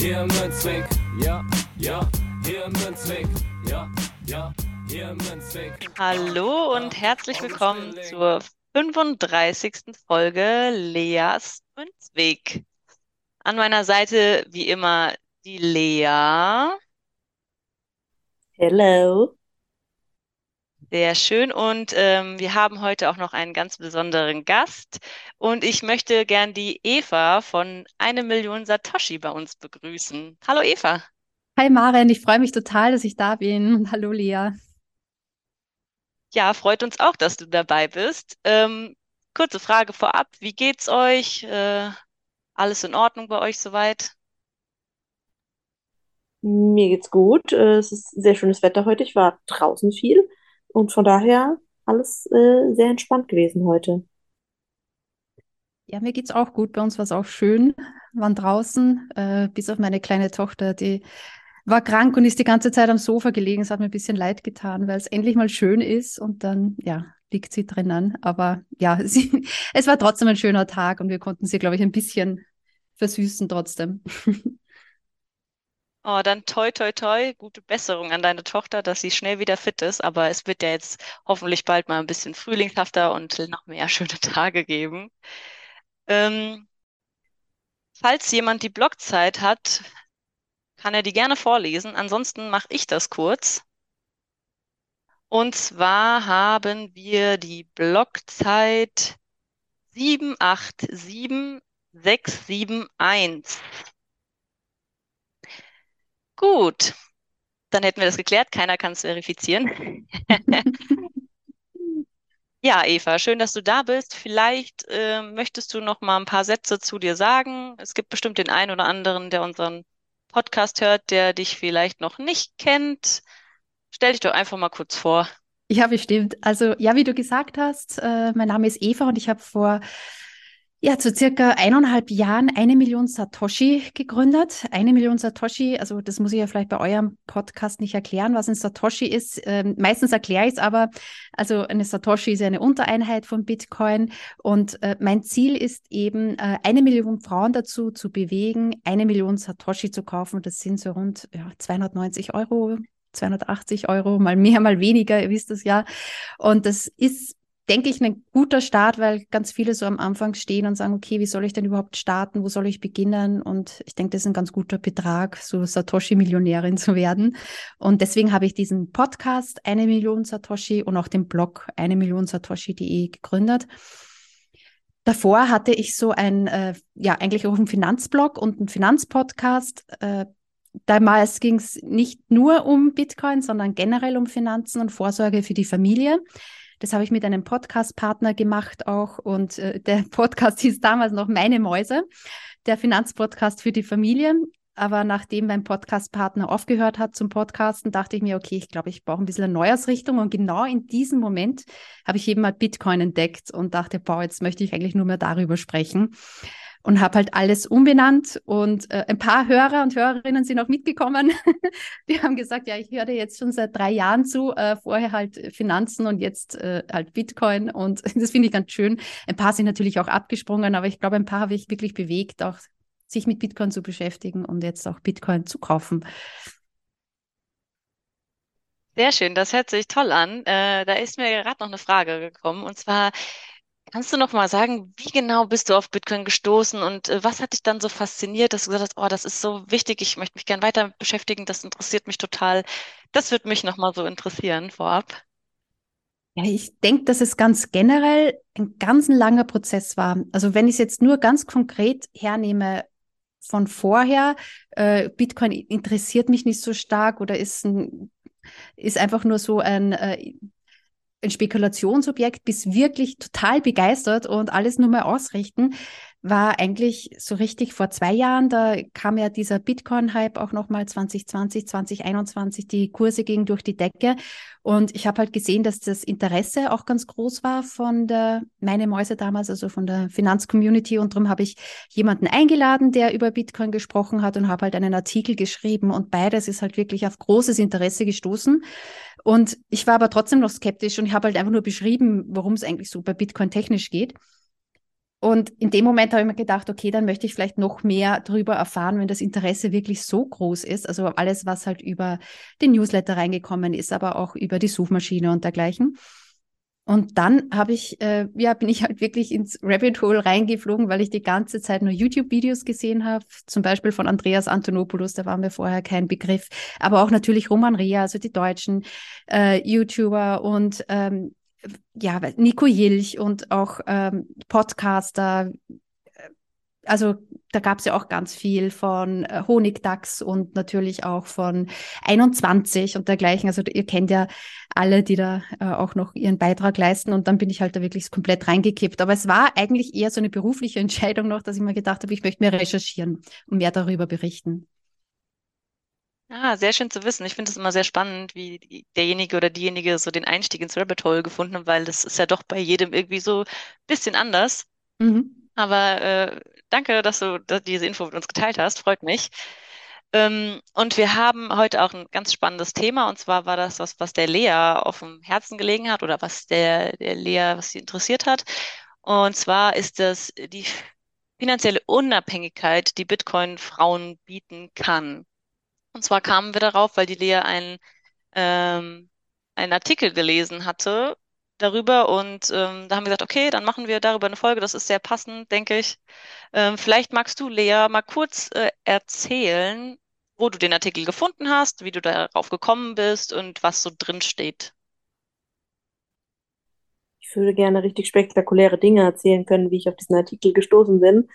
Hier im Münzweg, ja, ja, hier im Münzweg, ja, ja, hier im Münzweg. Hallo und herzlich willkommen zur 35. Folge Leas Münzweg. An meiner Seite wie immer die Lea. Hello. Sehr schön. Und ähm, wir haben heute auch noch einen ganz besonderen Gast. Und ich möchte gern die Eva von Eine Million Satoshi bei uns begrüßen. Hallo Eva. Hi Maren, ich freue mich total, dass ich da bin. Und hallo Lea. Ja, freut uns auch, dass du dabei bist. Ähm, kurze Frage vorab. Wie geht's euch? Äh, alles in Ordnung bei euch soweit? Mir geht's gut. Äh, Es ist sehr schönes Wetter heute. Ich war draußen viel und von daher alles äh, sehr entspannt gewesen heute. Ja, mir geht's auch gut. Bei uns war es auch schön. Waren draußen, äh, bis auf meine kleine Tochter, die war krank und ist die ganze Zeit am Sofa gelegen. Es hat mir ein bisschen leid getan, weil es endlich mal schön ist und dann, ja, liegt sie drinnen. Aber ja, sie, es war trotzdem ein schöner Tag und wir konnten sie, glaube ich, ein bisschen versüßen trotzdem. Oh, dann toi, toi, toi, gute Besserung an deine Tochter, dass sie schnell wieder fit ist. Aber es wird ja jetzt hoffentlich bald mal ein bisschen frühlingshafter und noch mehr schöne Tage geben. Ähm, falls jemand die Blockzeit hat, kann er die gerne vorlesen. Ansonsten mache ich das kurz. Und zwar haben wir die Blockzeit 787671. Gut, dann hätten wir das geklärt. Keiner kann es verifizieren. Ja, Eva, schön, dass du da bist. Vielleicht äh, möchtest du noch mal ein paar Sätze zu dir sagen. Es gibt bestimmt den einen oder anderen, der unseren Podcast hört, der dich vielleicht noch nicht kennt. Stell dich doch einfach mal kurz vor. Ja, bestimmt. Also, ja, wie du gesagt hast, äh, mein Name ist Eva und ich habe vor ja, zu circa eineinhalb Jahren eine Million Satoshi gegründet. Eine Million Satoshi, also das muss ich ja vielleicht bei eurem Podcast nicht erklären, was ein Satoshi ist. Ähm, meistens erkläre ich es aber. Also eine Satoshi ist ja eine Untereinheit von Bitcoin. Und äh, mein Ziel ist eben, äh, eine Million Frauen dazu zu bewegen, eine Million Satoshi zu kaufen. Das sind so rund ja, 290 Euro. 280 Euro, mal mehr, mal weniger, ihr wisst es ja. Und das ist denke ich, ein guter Start, weil ganz viele so am Anfang stehen und sagen, okay, wie soll ich denn überhaupt starten? Wo soll ich beginnen? Und ich denke, das ist ein ganz guter Betrag, so Satoshi-Millionärin zu werden. Und deswegen habe ich diesen Podcast, eine Million Satoshi und auch den Blog eine Million Satoshi.de gegründet. Davor hatte ich so ein, äh, ja, eigentlich auch einen Finanzblog und einen Finanzpodcast. Äh, damals ging es nicht nur um Bitcoin, sondern generell um Finanzen und Vorsorge für die Familie. Das habe ich mit einem Podcast-Partner gemacht auch und äh, der Podcast hieß damals noch Meine Mäuse, der Finanzpodcast für die Familie. Aber nachdem mein Podcast-Partner aufgehört hat zum Podcasten, dachte ich mir, okay, ich glaube, ich brauche ein bisschen eine Neujahrsrichtung. Und genau in diesem Moment habe ich eben mal Bitcoin entdeckt und dachte, boah, jetzt möchte ich eigentlich nur mehr darüber sprechen und habe halt alles umbenannt und äh, ein paar Hörer und Hörerinnen sind auch mitgekommen. Die haben gesagt, ja, ich höre jetzt schon seit drei Jahren zu, äh, vorher halt Finanzen und jetzt äh, halt Bitcoin und das finde ich ganz schön. Ein paar sind natürlich auch abgesprungen, aber ich glaube, ein paar habe ich wirklich bewegt, auch sich mit Bitcoin zu beschäftigen und jetzt auch Bitcoin zu kaufen. Sehr schön, das hört sich toll an. Äh, da ist mir gerade noch eine Frage gekommen und zwar, Kannst du noch mal sagen, wie genau bist du auf Bitcoin gestoßen und äh, was hat dich dann so fasziniert, dass du gesagt hast, oh, das ist so wichtig, ich möchte mich gern weiter beschäftigen, das interessiert mich total. Das würde mich noch mal so interessieren vorab. Ja, ich denke, dass es ganz generell ein ganz langer Prozess war. Also wenn ich es jetzt nur ganz konkret hernehme von vorher, äh, Bitcoin interessiert mich nicht so stark oder ist ein, ist einfach nur so ein, äh, ein Spekulationsobjekt bis wirklich total begeistert und alles nur mal ausrichten, war eigentlich so richtig vor zwei Jahren. Da kam ja dieser Bitcoin-Hype auch nochmal 2020, 2021. Die Kurse gingen durch die Decke. Und ich habe halt gesehen, dass das Interesse auch ganz groß war von der, meine Mäuse damals, also von der Finanzcommunity. Und darum habe ich jemanden eingeladen, der über Bitcoin gesprochen hat und habe halt einen Artikel geschrieben. Und beides ist halt wirklich auf großes Interesse gestoßen. Und ich war aber trotzdem noch skeptisch und ich habe halt einfach nur beschrieben, worum es eigentlich so bei Bitcoin technisch geht. Und in dem Moment habe ich mir gedacht, okay, dann möchte ich vielleicht noch mehr darüber erfahren, wenn das Interesse wirklich so groß ist. Also alles, was halt über den Newsletter reingekommen ist, aber auch über die Suchmaschine und dergleichen. Und dann habe ich, äh, ja, bin ich halt wirklich ins Rabbit Hole reingeflogen, weil ich die ganze Zeit nur YouTube-Videos gesehen habe, zum Beispiel von Andreas Antonopoulos, da war mir vorher kein Begriff, aber auch natürlich Roman Rea, also die deutschen äh, YouTuber und ähm, ja, Nico Jilch und auch ähm, Podcaster. Also da gab es ja auch ganz viel von äh, Honigdachs und natürlich auch von 21 und dergleichen. Also ihr kennt ja alle, die da äh, auch noch ihren Beitrag leisten. Und dann bin ich halt da wirklich komplett reingekippt. Aber es war eigentlich eher so eine berufliche Entscheidung noch, dass ich mir gedacht habe, ich möchte mehr recherchieren und mehr darüber berichten. Ah, sehr schön zu wissen. Ich finde es immer sehr spannend, wie derjenige oder diejenige so den Einstieg ins Rabbit Hole gefunden hat, weil das ist ja doch bei jedem irgendwie so ein bisschen anders. Mhm. Aber äh, danke, dass du dass diese Info mit uns geteilt hast. Freut mich. Ähm, und wir haben heute auch ein ganz spannendes Thema. Und zwar war das was, was der Lea auf dem Herzen gelegen hat oder was der, der Lea, was sie interessiert hat. Und zwar ist das die finanzielle Unabhängigkeit, die Bitcoin Frauen bieten kann. Und zwar kamen wir darauf, weil die Lea einen, ähm, einen Artikel gelesen hatte darüber und ähm, da haben wir gesagt, okay, dann machen wir darüber eine Folge. Das ist sehr passend, denke ich. Ähm, vielleicht magst du, Lea, mal kurz äh, erzählen, wo du den Artikel gefunden hast, wie du darauf gekommen bist und was so drin steht. Ich würde gerne richtig spektakuläre Dinge erzählen können, wie ich auf diesen Artikel gestoßen bin.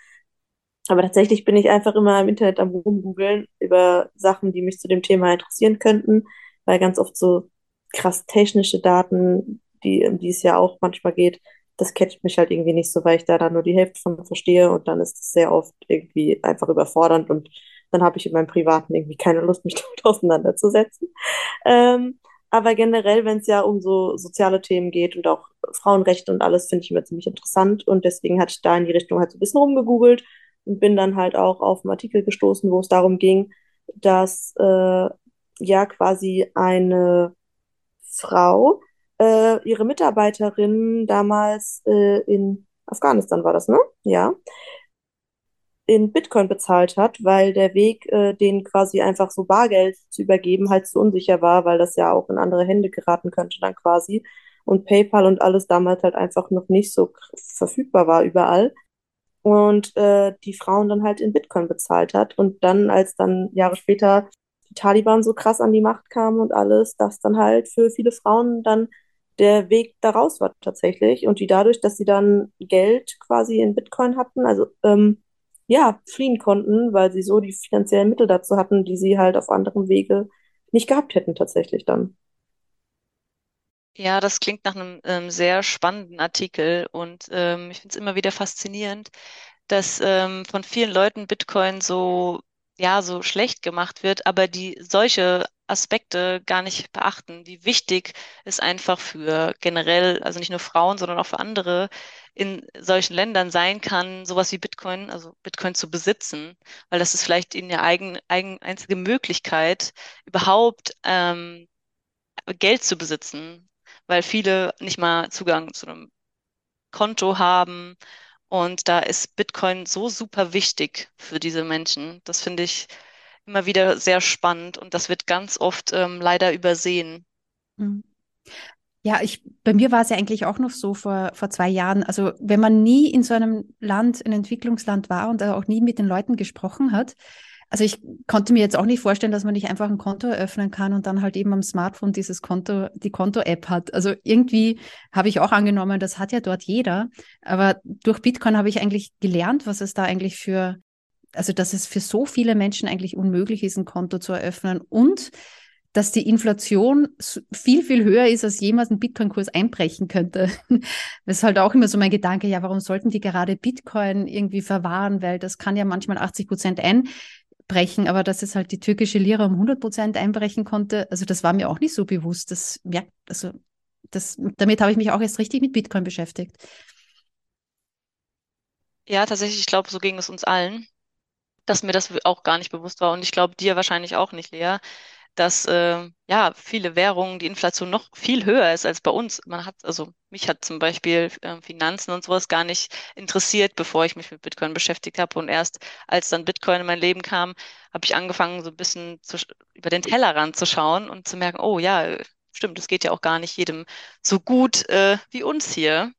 Aber tatsächlich bin ich einfach immer im Internet am rumgoogeln über Sachen, die mich zu dem Thema interessieren könnten, weil ganz oft so krass technische Daten, die, um die es ja auch manchmal geht, das catcht mich halt irgendwie nicht so, weil ich da dann nur die Hälfte von verstehe und dann ist es sehr oft irgendwie einfach überfordernd und dann habe ich in meinem Privaten irgendwie keine Lust, mich damit auseinanderzusetzen. Ähm, aber generell, wenn es ja um so soziale Themen geht und auch Frauenrechte und alles, finde ich immer ziemlich interessant und deswegen hatte ich da in die Richtung halt so ein bisschen rumgegoogelt und bin dann halt auch auf einen Artikel gestoßen, wo es darum ging, dass äh, ja quasi eine Frau äh, ihre Mitarbeiterin damals äh, in Afghanistan war das, ne? Ja. In Bitcoin bezahlt hat, weil der Weg, äh, den quasi einfach so Bargeld zu übergeben, halt zu unsicher war, weil das ja auch in andere Hände geraten könnte dann quasi. Und PayPal und alles damals halt einfach noch nicht so verfügbar war überall und äh, die Frauen dann halt in Bitcoin bezahlt hat. Und dann, als dann Jahre später die Taliban so krass an die Macht kamen und alles, dass dann halt für viele Frauen dann der Weg daraus war tatsächlich. Und die dadurch, dass sie dann Geld quasi in Bitcoin hatten, also ähm, ja, fliehen konnten, weil sie so die finanziellen Mittel dazu hatten, die sie halt auf anderem Wege nicht gehabt hätten tatsächlich dann. Ja, das klingt nach einem ähm, sehr spannenden Artikel und ähm, ich finde es immer wieder faszinierend, dass ähm, von vielen Leuten Bitcoin so, ja, so schlecht gemacht wird, aber die solche Aspekte gar nicht beachten, wie wichtig es einfach für generell, also nicht nur Frauen, sondern auch für andere in solchen Ländern sein kann, sowas wie Bitcoin, also Bitcoin zu besitzen, weil das ist vielleicht ihnen ja eigen, eigen, einzige Möglichkeit, überhaupt ähm, Geld zu besitzen weil viele nicht mal Zugang zu einem Konto haben. Und da ist Bitcoin so super wichtig für diese Menschen. Das finde ich immer wieder sehr spannend und das wird ganz oft ähm, leider übersehen. Mhm. Ja, ich, bei mir war es ja eigentlich auch noch so vor, vor zwei Jahren. Also, wenn man nie in so einem Land, ein Entwicklungsland war und auch nie mit den Leuten gesprochen hat, also ich konnte mir jetzt auch nicht vorstellen, dass man nicht einfach ein Konto eröffnen kann und dann halt eben am Smartphone dieses Konto, die Konto-App hat. Also irgendwie habe ich auch angenommen, das hat ja dort jeder. Aber durch Bitcoin habe ich eigentlich gelernt, was es da eigentlich für, also dass es für so viele Menschen eigentlich unmöglich ist, ein Konto zu eröffnen und dass die Inflation viel, viel höher ist, als jemals ein Bitcoin-Kurs einbrechen könnte. Das ist halt auch immer so mein Gedanke, ja, warum sollten die gerade Bitcoin irgendwie verwahren? Weil das kann ja manchmal 80 Prozent einbrechen, aber dass es halt die türkische Lira um 100 Prozent einbrechen konnte, also das war mir auch nicht so bewusst. Das merkt, also das, damit habe ich mich auch erst richtig mit Bitcoin beschäftigt. Ja, tatsächlich, ich glaube, so ging es uns allen, dass mir das auch gar nicht bewusst war und ich glaube dir wahrscheinlich auch nicht, Lea dass äh, ja viele Währungen die Inflation noch viel höher ist als bei uns. Man hat, also mich hat zum Beispiel äh, Finanzen und sowas gar nicht interessiert, bevor ich mich mit Bitcoin beschäftigt habe. Und erst als dann Bitcoin in mein Leben kam, habe ich angefangen, so ein bisschen zu, über den Tellerrand zu schauen und zu merken, oh ja, stimmt, es geht ja auch gar nicht jedem so gut äh, wie uns hier.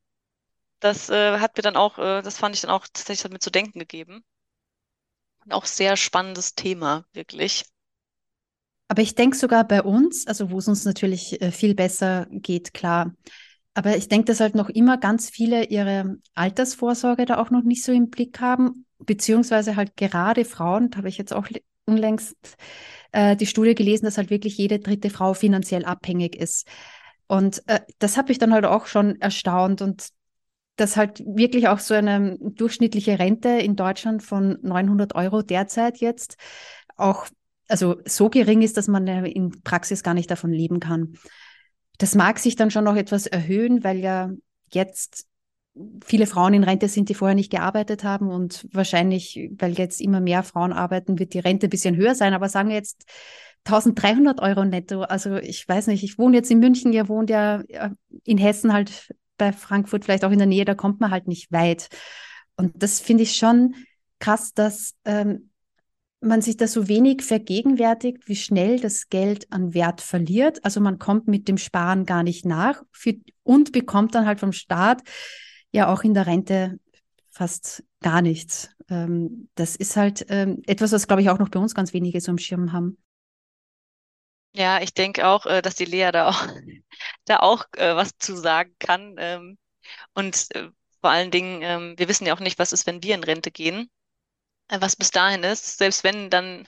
Das äh, hat mir dann auch, äh, das fand ich dann auch tatsächlich damit zu denken gegeben. Und auch sehr spannendes Thema, wirklich. Aber ich denke sogar bei uns, also wo es uns natürlich äh, viel besser geht, klar. Aber ich denke, dass halt noch immer ganz viele ihre Altersvorsorge da auch noch nicht so im Blick haben, beziehungsweise halt gerade Frauen, da habe ich jetzt auch unlängst äh, die Studie gelesen, dass halt wirklich jede dritte Frau finanziell abhängig ist. Und äh, das hat mich dann halt auch schon erstaunt und dass halt wirklich auch so eine durchschnittliche Rente in Deutschland von 900 Euro derzeit jetzt auch also so gering ist, dass man in Praxis gar nicht davon leben kann. Das mag sich dann schon noch etwas erhöhen, weil ja jetzt viele Frauen in Rente sind, die vorher nicht gearbeitet haben und wahrscheinlich, weil jetzt immer mehr Frauen arbeiten, wird die Rente ein bisschen höher sein. Aber sagen wir jetzt 1300 Euro netto. Also ich weiß nicht, ich wohne jetzt in München, ihr wohnt ja in Hessen halt bei Frankfurt vielleicht auch in der Nähe, da kommt man halt nicht weit. Und das finde ich schon krass, dass ähm, man sich da so wenig vergegenwärtigt, wie schnell das Geld an Wert verliert. Also man kommt mit dem Sparen gar nicht nach für, und bekommt dann halt vom Staat ja auch in der Rente fast gar nichts. Ähm, das ist halt ähm, etwas, was, glaube ich, auch noch bei uns ganz wenige so im Schirm haben. Ja, ich denke auch, äh, dass die Lea da auch, da auch äh, was zu sagen kann. Ähm, und äh, vor allen Dingen, ähm, wir wissen ja auch nicht, was ist, wenn wir in Rente gehen. Äh, was bis dahin ist, selbst wenn dann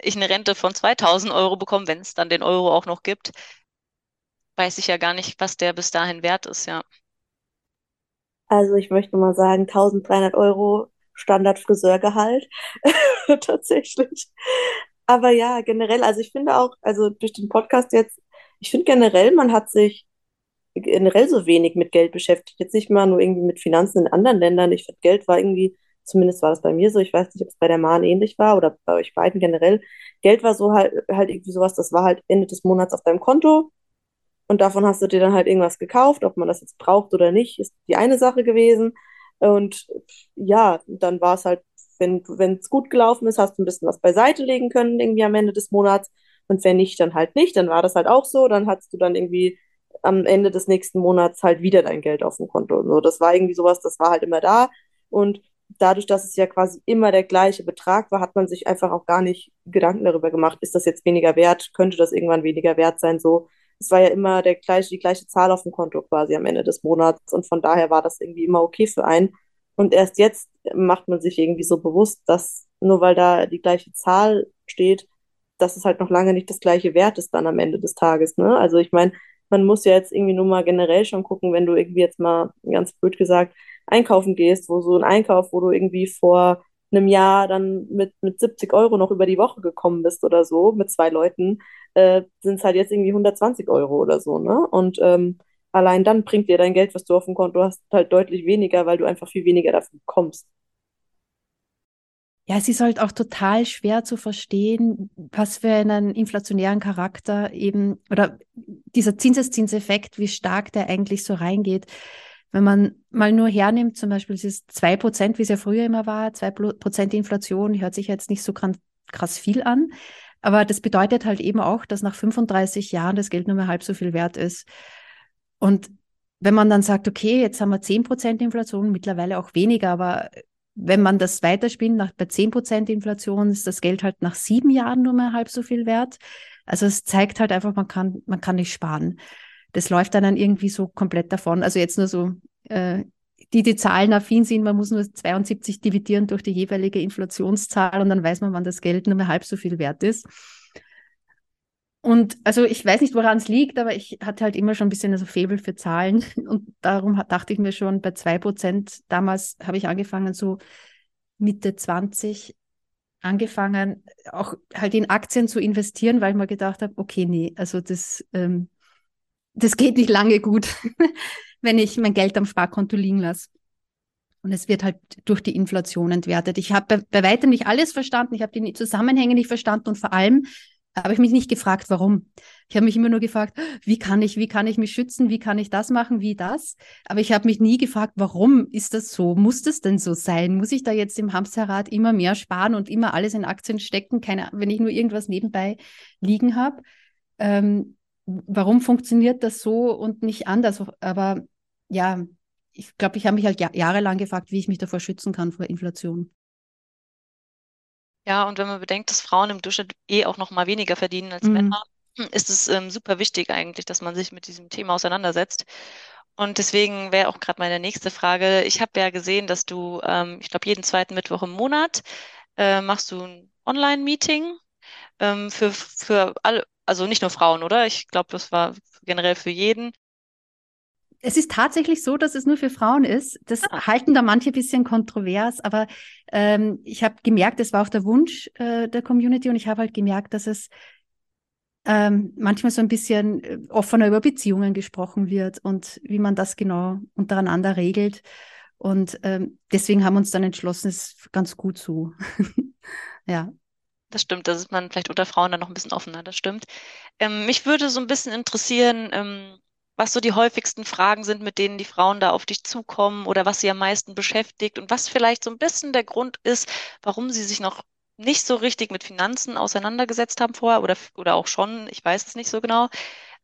ich eine Rente von 2000 Euro bekomme, wenn es dann den Euro auch noch gibt, weiß ich ja gar nicht, was der bis dahin wert ist, ja. Also ich möchte mal sagen, 1300 Euro Standard-Friseurgehalt, tatsächlich. Aber ja, generell, also ich finde auch, also durch den Podcast jetzt, ich finde generell, man hat sich generell so wenig mit Geld beschäftigt. Jetzt nicht mal nur irgendwie mit Finanzen in anderen Ländern. Ich finde, Geld war irgendwie Zumindest war das bei mir so. Ich weiß nicht, ob es bei der Mahn ähnlich war oder bei euch beiden generell. Geld war so halt, halt irgendwie sowas, das war halt Ende des Monats auf deinem Konto. Und davon hast du dir dann halt irgendwas gekauft. Ob man das jetzt braucht oder nicht, ist die eine Sache gewesen. Und ja, dann war es halt, wenn es gut gelaufen ist, hast du ein bisschen was beiseite legen können, irgendwie am Ende des Monats. Und wenn nicht, dann halt nicht. Dann war das halt auch so. Dann hattest du dann irgendwie am Ende des nächsten Monats halt wieder dein Geld auf dem Konto. Und so, das war irgendwie sowas, das war halt immer da. Und dadurch, dass es ja quasi immer der gleiche Betrag war, hat man sich einfach auch gar nicht Gedanken darüber gemacht, ist das jetzt weniger wert, könnte das irgendwann weniger wert sein, so. Es war ja immer der gleiche, die gleiche Zahl auf dem Konto quasi am Ende des Monats und von daher war das irgendwie immer okay für einen. Und erst jetzt macht man sich irgendwie so bewusst, dass nur weil da die gleiche Zahl steht, dass es halt noch lange nicht das gleiche Wert ist dann am Ende des Tages. Ne? Also ich meine, man muss ja jetzt irgendwie nur mal generell schon gucken, wenn du irgendwie jetzt mal ganz blöd gesagt einkaufen gehst, wo so ein Einkauf, wo du irgendwie vor einem Jahr dann mit, mit 70 Euro noch über die Woche gekommen bist oder so, mit zwei Leuten, äh, sind es halt jetzt irgendwie 120 Euro oder so, ne? Und ähm, allein dann bringt dir dein Geld, was du auf dem Konto hast, halt deutlich weniger, weil du einfach viel weniger dafür bekommst. Ja, es ist halt auch total schwer zu verstehen, was für einen inflationären Charakter eben oder dieser Zinseszinseffekt, wie stark der eigentlich so reingeht. Wenn man mal nur hernimmt, zum Beispiel dieses 2%, wie es ja früher immer war, 2% Inflation, hört sich jetzt nicht so krass viel an. Aber das bedeutet halt eben auch, dass nach 35 Jahren das Geld nur mehr halb so viel wert ist. Und wenn man dann sagt, okay, jetzt haben wir 10% Inflation, mittlerweile auch weniger, aber wenn man das weiterspinnt, nach, bei 10% Inflation ist das Geld halt nach sieben Jahren nur mehr halb so viel wert. Also es zeigt halt einfach, man kann, man kann nicht sparen das läuft dann, irgendwie so komplett davon. Also jetzt nur so, äh, die, die Zahlen affin sind, man muss nur 72 dividieren durch die jeweilige Inflationszahl und dann weiß man, wann das Geld nur mehr halb so viel wert ist. und also ich weiß nicht, woran es liegt, aber ich hatte halt immer schon ein bisschen so Faible für Zahlen. Und darum dachte ich mir schon, bei 2% damals habe ich angefangen, so Mitte 20 angefangen, auch halt in Aktien zu investieren, weil ich mir gedacht habe, okay, nee, also das, ähm, das geht nicht lange gut, wenn ich mein Geld am Sparkonto liegen lasse. Und es wird halt durch die Inflation entwertet. Ich habe bei, bei weitem nicht alles verstanden, ich habe die Zusammenhänge nicht verstanden und vor allem habe ich mich nicht gefragt, warum. Ich habe mich immer nur gefragt, wie kann ich, wie kann ich mich schützen, wie kann ich das machen, wie das. Aber ich habe mich nie gefragt, warum ist das so? Muss das denn so sein? Muss ich da jetzt im Hamsterrad immer mehr sparen und immer alles in Aktien stecken, keine, wenn ich nur irgendwas nebenbei liegen habe? Ähm, warum funktioniert das so und nicht anders? Aber ja, ich glaube, ich habe mich halt jahrelang gefragt, wie ich mich davor schützen kann vor Inflation. Ja, und wenn man bedenkt, dass Frauen im Durchschnitt eh auch noch mal weniger verdienen als mhm. Männer, ist es ähm, super wichtig eigentlich, dass man sich mit diesem Thema auseinandersetzt. Und deswegen wäre auch gerade meine nächste Frage. Ich habe ja gesehen, dass du, ähm, ich glaube, jeden zweiten Mittwoch im Monat äh, machst du ein Online-Meeting ähm, für, für alle, also nicht nur Frauen, oder? Ich glaube, das war generell für jeden es ist tatsächlich so, dass es nur für Frauen ist. Das ah. halten da manche ein bisschen kontrovers, aber ähm, ich habe gemerkt, es war auch der Wunsch äh, der Community und ich habe halt gemerkt, dass es ähm, manchmal so ein bisschen äh, offener über Beziehungen gesprochen wird und wie man das genau untereinander regelt. Und ähm, deswegen haben wir uns dann entschlossen, es ganz gut so. ja. Das stimmt, da ist man vielleicht unter Frauen dann noch ein bisschen offener, das stimmt. Ähm, mich würde so ein bisschen interessieren, ähm, was so die häufigsten Fragen sind, mit denen die Frauen da auf dich zukommen oder was sie am meisten beschäftigt und was vielleicht so ein bisschen der Grund ist, warum sie sich noch nicht so richtig mit Finanzen auseinandergesetzt haben vorher oder, oder auch schon, ich weiß es nicht so genau.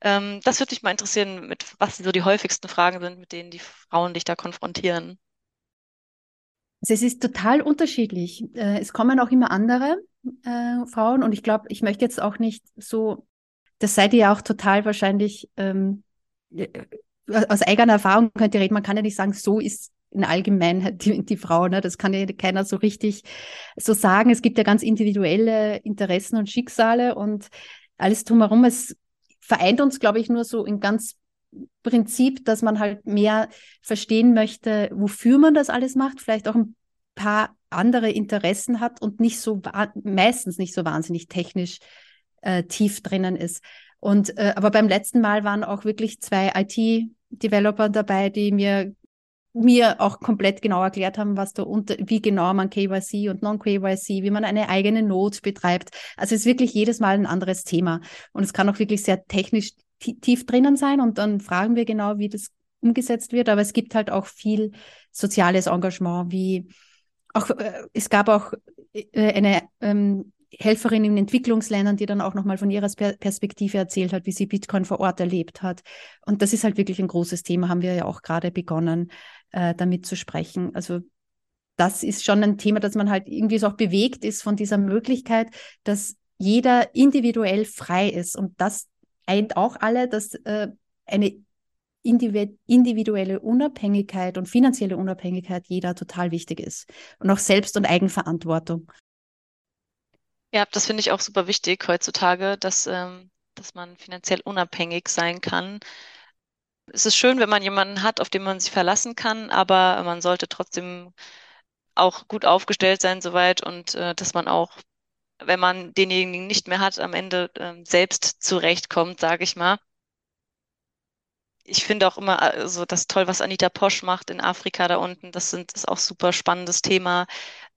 Ähm, das würde mich mal interessieren, mit was so die häufigsten Fragen sind, mit denen die Frauen dich da konfrontieren. Also es ist total unterschiedlich. Äh, es kommen auch immer andere äh, Frauen und ich glaube, ich möchte jetzt auch nicht so, das seid ihr ja auch total wahrscheinlich ähm, äh, aus eigener Erfahrung könnt ihr reden, man kann ja nicht sagen, so ist in Allgemeinheit die, die Frau, ne? das kann ja keiner so richtig so sagen. Es gibt ja ganz individuelle Interessen und Schicksale und alles drumherum. Es vereint uns, glaube ich, nur so in ganz Prinzip, dass man halt mehr verstehen möchte, wofür man das alles macht, vielleicht auch ein paar andere Interessen hat und nicht so meistens nicht so wahnsinnig technisch äh, tief drinnen ist. Und äh, aber beim letzten Mal waren auch wirklich zwei IT-Developer dabei, die mir mir auch komplett genau erklärt haben, was da unter, wie genau man KYC und Non-KYC, wie man eine eigene Note betreibt. Also es ist wirklich jedes Mal ein anderes Thema. Und es kann auch wirklich sehr technisch tief drinnen sein. Und dann fragen wir genau, wie das umgesetzt wird. Aber es gibt halt auch viel soziales Engagement, wie auch, äh, es gab auch äh, eine ähm, Helferin in Entwicklungsländern, die dann auch nochmal von ihrer Perspektive erzählt hat, wie sie Bitcoin vor Ort erlebt hat. Und das ist halt wirklich ein großes Thema, haben wir ja auch gerade begonnen, äh, damit zu sprechen. Also das ist schon ein Thema, dass man halt irgendwie so auch bewegt ist von dieser Möglichkeit, dass jeder individuell frei ist. Und das eint auch alle, dass äh, eine individuelle Unabhängigkeit und finanzielle Unabhängigkeit jeder total wichtig ist. Und auch Selbst- und Eigenverantwortung. Ja, das finde ich auch super wichtig heutzutage, dass, ähm, dass man finanziell unabhängig sein kann. Es ist schön, wenn man jemanden hat, auf den man sich verlassen kann, aber man sollte trotzdem auch gut aufgestellt sein soweit und äh, dass man auch, wenn man denjenigen nicht mehr hat, am Ende äh, selbst zurechtkommt, sage ich mal. Ich finde auch immer also das toll, was Anita Posch macht in Afrika da unten. Das sind, ist auch super spannendes Thema.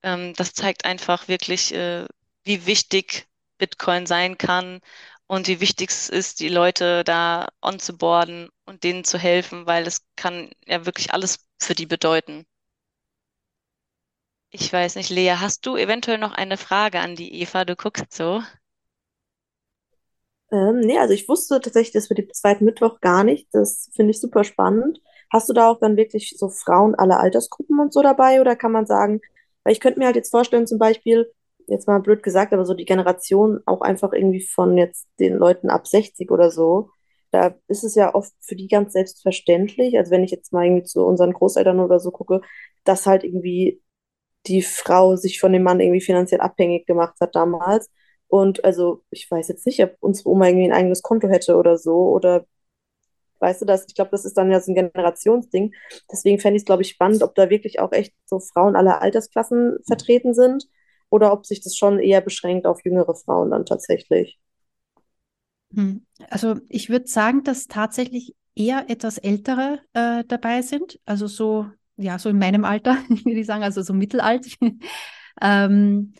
Ähm, das zeigt einfach wirklich, äh, wie wichtig Bitcoin sein kann und wie wichtig es ist, die Leute da onzuboarden und denen zu helfen, weil es kann ja wirklich alles für die bedeuten. Ich weiß nicht, Lea, hast du eventuell noch eine Frage an die Eva? Du guckst so. Ähm, nee, also ich wusste tatsächlich das mit dem zweiten Mittwoch gar nicht. Das finde ich super spannend. Hast du da auch dann wirklich so Frauen aller Altersgruppen und so dabei? Oder kann man sagen, weil ich könnte mir halt jetzt vorstellen, zum Beispiel, jetzt mal blöd gesagt, aber so die Generation auch einfach irgendwie von jetzt den Leuten ab 60 oder so, da ist es ja oft für die ganz selbstverständlich, also wenn ich jetzt mal irgendwie zu unseren Großeltern oder so gucke, dass halt irgendwie die Frau sich von dem Mann irgendwie finanziell abhängig gemacht hat damals. Und also, ich weiß jetzt nicht, ob unsere Oma irgendwie ein eigenes Konto hätte oder so. Oder weißt du das? Ich glaube, das ist dann ja so ein Generationsding. Deswegen fände ich es, glaube ich, spannend, ob da wirklich auch echt so Frauen aller Altersklassen vertreten sind oder ob sich das schon eher beschränkt auf jüngere Frauen dann tatsächlich. Hm. Also ich würde sagen, dass tatsächlich eher etwas ältere äh, dabei sind. Also so, ja, so in meinem Alter, würde ich sagen, also so mittelalt. ähm,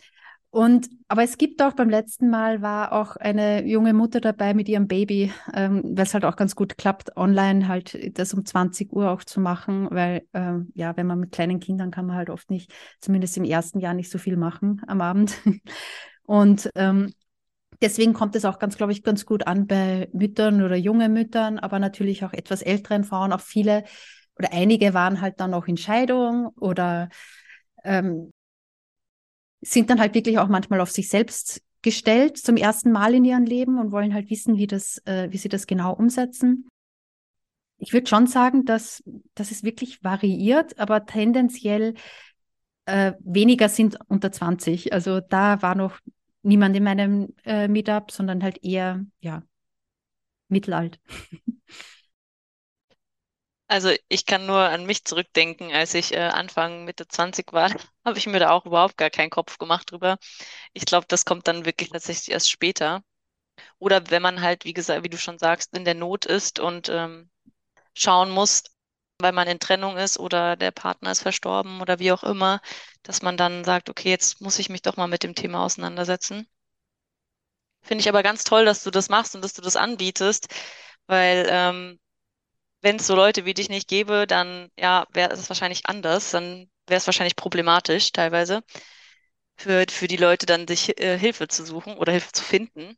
und aber es gibt auch beim letzten Mal war auch eine junge Mutter dabei mit ihrem Baby, ähm, weil es halt auch ganz gut klappt, online halt das um 20 Uhr auch zu machen, weil ähm, ja, wenn man mit kleinen Kindern kann man halt oft nicht, zumindest im ersten Jahr nicht so viel machen am Abend. Und ähm, deswegen kommt es auch ganz, glaube ich, ganz gut an bei Müttern oder junge Müttern, aber natürlich auch etwas älteren Frauen. Auch viele oder einige waren halt dann auch in Scheidung oder ähm, sind dann halt wirklich auch manchmal auf sich selbst gestellt zum ersten Mal in ihrem Leben und wollen halt wissen, wie das, äh, wie sie das genau umsetzen. Ich würde schon sagen, dass, dass es wirklich variiert, aber tendenziell äh, weniger sind unter 20. Also da war noch niemand in meinem äh, Meetup, sondern halt eher, ja, mittelalt. Also ich kann nur an mich zurückdenken, als ich äh, Anfang Mitte 20 war, habe ich mir da auch überhaupt gar keinen Kopf gemacht drüber. Ich glaube, das kommt dann wirklich tatsächlich erst später. Oder wenn man halt, wie gesagt, wie du schon sagst, in der Not ist und ähm, schauen muss, weil man in Trennung ist oder der Partner ist verstorben oder wie auch immer, dass man dann sagt, okay, jetzt muss ich mich doch mal mit dem Thema auseinandersetzen. Finde ich aber ganz toll, dass du das machst und dass du das anbietest, weil ähm, wenn es so Leute wie dich nicht gäbe, dann ja, wäre es wahrscheinlich anders. Dann wäre es wahrscheinlich problematisch teilweise für, für die Leute dann sich äh, Hilfe zu suchen oder Hilfe zu finden.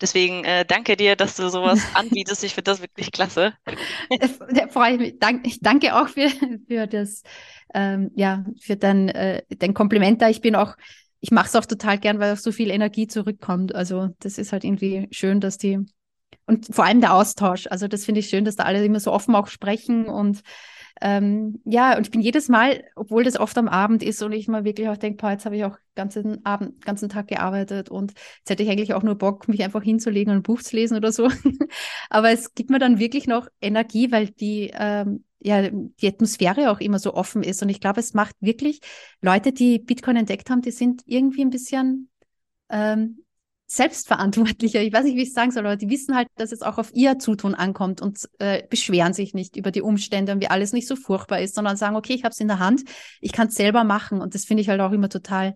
Deswegen äh, danke dir, dass du sowas anbietest. Ich finde das wirklich klasse. Da freue ich mich. Dank, ich danke auch für, für das, ähm, ja, für dein, äh, dein Kompliment da. Ich bin auch, ich mache es auch total gern, weil auch so viel Energie zurückkommt. Also das ist halt irgendwie schön, dass die und vor allem der Austausch. Also das finde ich schön, dass da alle immer so offen auch sprechen und ähm, ja, und ich bin jedes Mal, obwohl das oft am Abend ist und ich mal wirklich auch denke, jetzt habe ich auch ganzen Abend, ganzen Tag gearbeitet und jetzt hätte ich eigentlich auch nur Bock, mich einfach hinzulegen und ein Buch zu lesen oder so. Aber es gibt mir dann wirklich noch Energie, weil die, ähm, ja, die Atmosphäre auch immer so offen ist. Und ich glaube, es macht wirklich Leute, die Bitcoin entdeckt haben, die sind irgendwie ein bisschen ähm, selbstverantwortlicher. Ich weiß nicht, wie ich es sagen soll, aber die wissen halt, dass es auch auf ihr Zutun ankommt und äh, beschweren sich nicht über die Umstände und wie alles nicht so furchtbar ist, sondern sagen, okay, ich habe es in der Hand, ich kann es selber machen. Und das finde ich halt auch immer total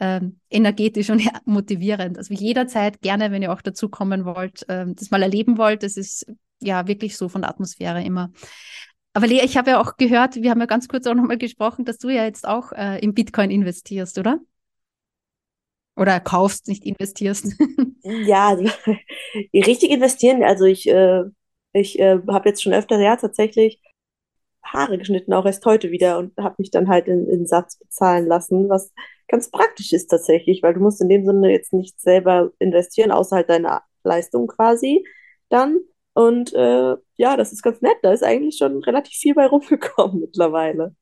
ähm, energetisch und motivierend. Also jederzeit gerne, wenn ihr auch dazu kommen wollt, ähm, das mal erleben wollt. Das ist ja wirklich so von der Atmosphäre immer. Aber Lea, ich habe ja auch gehört, wir haben ja ganz kurz auch nochmal gesprochen, dass du ja jetzt auch äh, in Bitcoin investierst, oder? Oder kaufst, nicht investierst. ja, also, richtig investieren. Also ich, äh, ich äh, habe jetzt schon öfter ja tatsächlich Haare geschnitten, auch erst heute wieder und habe mich dann halt in, in Satz bezahlen lassen, was ganz praktisch ist tatsächlich, weil du musst in dem Sinne jetzt nicht selber investieren, außer halt deine Leistung quasi dann. Und äh, ja, das ist ganz nett. Da ist eigentlich schon relativ viel bei rumgekommen mittlerweile.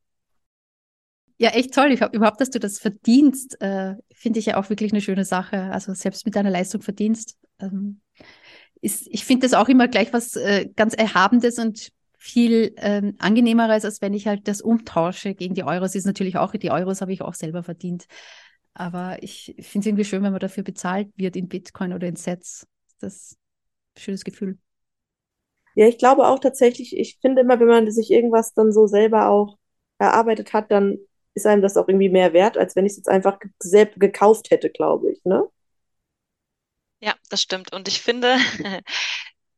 Ja, echt toll. Ich habe überhaupt, dass du das verdienst, äh, finde ich ja auch wirklich eine schöne Sache. Also selbst mit deiner Leistung verdienst. Ähm, ist, ich finde das auch immer gleich was äh, ganz Erhabendes und viel ähm, angenehmeres, als wenn ich halt das umtausche gegen die Euros. Ist natürlich auch, die Euros habe ich auch selber verdient. Aber ich finde es irgendwie schön, wenn man dafür bezahlt wird in Bitcoin oder in Sets. Das ist ein schönes Gefühl. Ja, ich glaube auch tatsächlich, ich finde immer, wenn man sich irgendwas dann so selber auch erarbeitet hat, dann ist einem das auch irgendwie mehr wert, als wenn ich es jetzt einfach selbst gekauft hätte, glaube ich, ne? Ja, das stimmt. Und ich finde,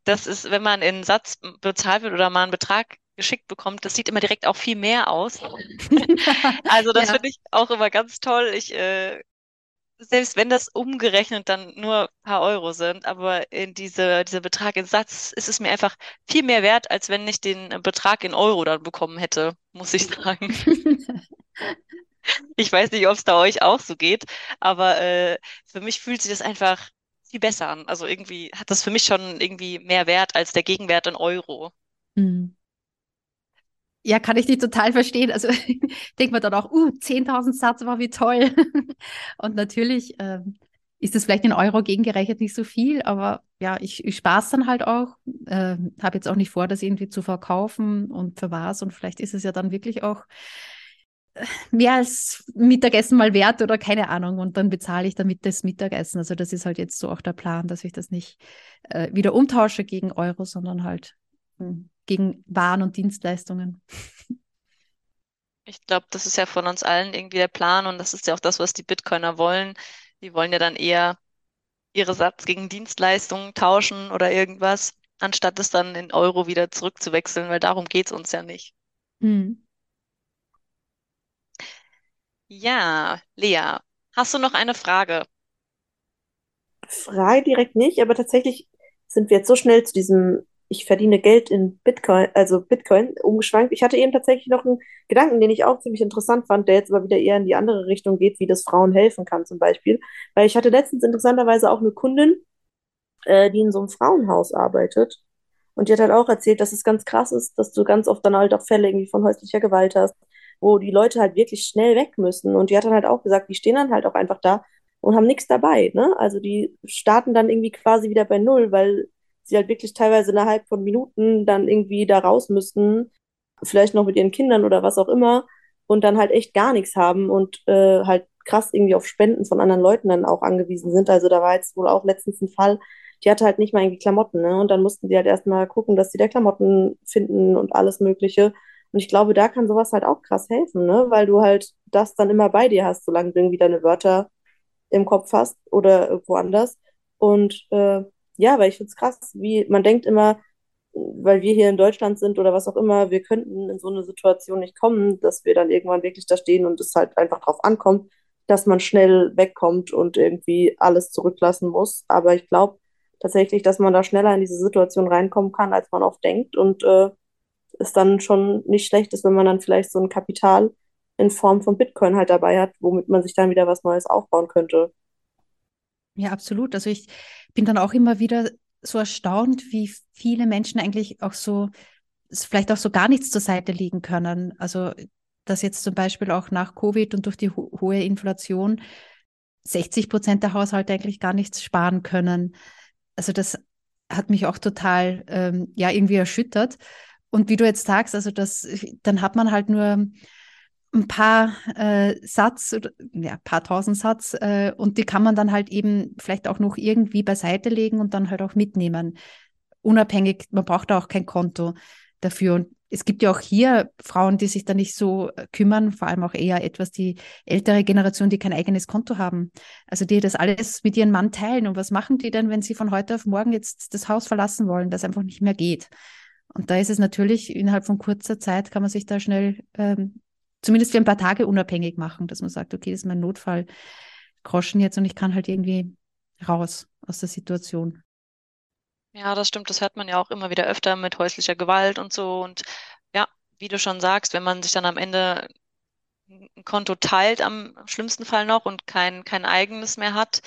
das ist, wenn man in Satz bezahlt wird oder mal einen Betrag geschickt bekommt, das sieht immer direkt auch viel mehr aus. also das ja. finde ich auch immer ganz toll. Ich, äh, selbst wenn das umgerechnet dann nur ein paar Euro sind, aber in diese, dieser Betrag in Satz ist es mir einfach viel mehr wert, als wenn ich den Betrag in Euro dann bekommen hätte, muss ich sagen. Ich weiß nicht, ob es da euch auch so geht, aber äh, für mich fühlt sich das einfach viel besser an. Also irgendwie hat das für mich schon irgendwie mehr Wert als der Gegenwert in Euro. Mhm. Ja, kann ich dich total verstehen. Also denkt man dann auch, uh, 10.000 Satz war wie toll. Und natürlich ähm, ist das vielleicht in Euro gegengerechnet nicht so viel, aber ja, ich, ich spaß dann halt auch. Äh, habe jetzt auch nicht vor, das irgendwie zu verkaufen und für was. Und vielleicht ist es ja dann wirklich auch äh, mehr als Mittagessen mal wert oder keine Ahnung. Und dann bezahle ich damit das Mittagessen. Also das ist halt jetzt so auch der Plan, dass ich das nicht äh, wieder umtausche gegen Euro, sondern halt hm, gegen Waren und Dienstleistungen. Ich glaube, das ist ja von uns allen irgendwie der Plan und das ist ja auch das, was die Bitcoiner wollen. Die wollen ja dann eher ihre Satz gegen Dienstleistungen tauschen oder irgendwas, anstatt es dann in Euro wieder zurückzuwechseln, weil darum geht es uns ja nicht. Hm. Ja, Lea, hast du noch eine Frage? Frage direkt nicht, aber tatsächlich sind wir jetzt so schnell zu diesem ich verdiene Geld in Bitcoin, also Bitcoin umgeschwankt. Ich hatte eben tatsächlich noch einen Gedanken, den ich auch ziemlich interessant fand, der jetzt aber wieder eher in die andere Richtung geht, wie das Frauen helfen kann zum Beispiel. Weil ich hatte letztens interessanterweise auch eine Kundin, äh, die in so einem Frauenhaus arbeitet. Und die hat halt auch erzählt, dass es ganz krass ist, dass du ganz oft dann halt auch Fälle irgendwie von häuslicher Gewalt hast, wo die Leute halt wirklich schnell weg müssen. Und die hat dann halt auch gesagt, die stehen dann halt auch einfach da und haben nichts dabei. Ne? Also die starten dann irgendwie quasi wieder bei Null, weil sie halt wirklich teilweise innerhalb von Minuten dann irgendwie da raus müssten, vielleicht noch mit ihren Kindern oder was auch immer, und dann halt echt gar nichts haben und äh, halt krass irgendwie auf Spenden von anderen Leuten dann auch angewiesen sind. Also da war jetzt wohl auch letztens ein Fall, die hatte halt nicht mal irgendwie Klamotten, ne? Und dann mussten die halt erstmal gucken, dass sie da Klamotten finden und alles Mögliche. Und ich glaube, da kann sowas halt auch krass helfen, ne? Weil du halt das dann immer bei dir hast, solange du irgendwie deine Wörter im Kopf hast oder irgendwo anders. Und äh, ja, weil ich finde es krass, wie man denkt immer, weil wir hier in Deutschland sind oder was auch immer, wir könnten in so eine Situation nicht kommen, dass wir dann irgendwann wirklich da stehen und es halt einfach drauf ankommt, dass man schnell wegkommt und irgendwie alles zurücklassen muss. Aber ich glaube tatsächlich, dass man da schneller in diese Situation reinkommen kann, als man oft denkt und äh, es dann schon nicht schlecht ist, wenn man dann vielleicht so ein Kapital in Form von Bitcoin halt dabei hat, womit man sich dann wieder was Neues aufbauen könnte. Ja, absolut. Also ich bin dann auch immer wieder so erstaunt, wie viele Menschen eigentlich auch so, vielleicht auch so gar nichts zur Seite legen können. Also, dass jetzt zum Beispiel auch nach Covid und durch die ho hohe Inflation 60 Prozent der Haushalte eigentlich gar nichts sparen können. Also, das hat mich auch total, ähm, ja, irgendwie erschüttert. Und wie du jetzt sagst, also das, dann hat man halt nur ein paar äh, Satz, oder, ja, paar tausend Satz äh, und die kann man dann halt eben vielleicht auch noch irgendwie beiseite legen und dann halt auch mitnehmen. Unabhängig, man braucht auch kein Konto dafür. Und es gibt ja auch hier Frauen, die sich da nicht so äh, kümmern, vor allem auch eher etwas die ältere Generation, die kein eigenes Konto haben. Also die das alles mit ihrem Mann teilen. Und was machen die denn, wenn sie von heute auf morgen jetzt das Haus verlassen wollen, das einfach nicht mehr geht? Und da ist es natürlich, innerhalb von kurzer Zeit kann man sich da schnell ähm, zumindest für ein paar Tage unabhängig machen, dass man sagt, okay, das ist mein Notfall, Groschen jetzt und ich kann halt irgendwie raus aus der Situation. Ja, das stimmt. Das hört man ja auch immer wieder öfter mit häuslicher Gewalt und so. Und ja, wie du schon sagst, wenn man sich dann am Ende ein Konto teilt, am schlimmsten Fall noch und kein, kein eigenes mehr hat,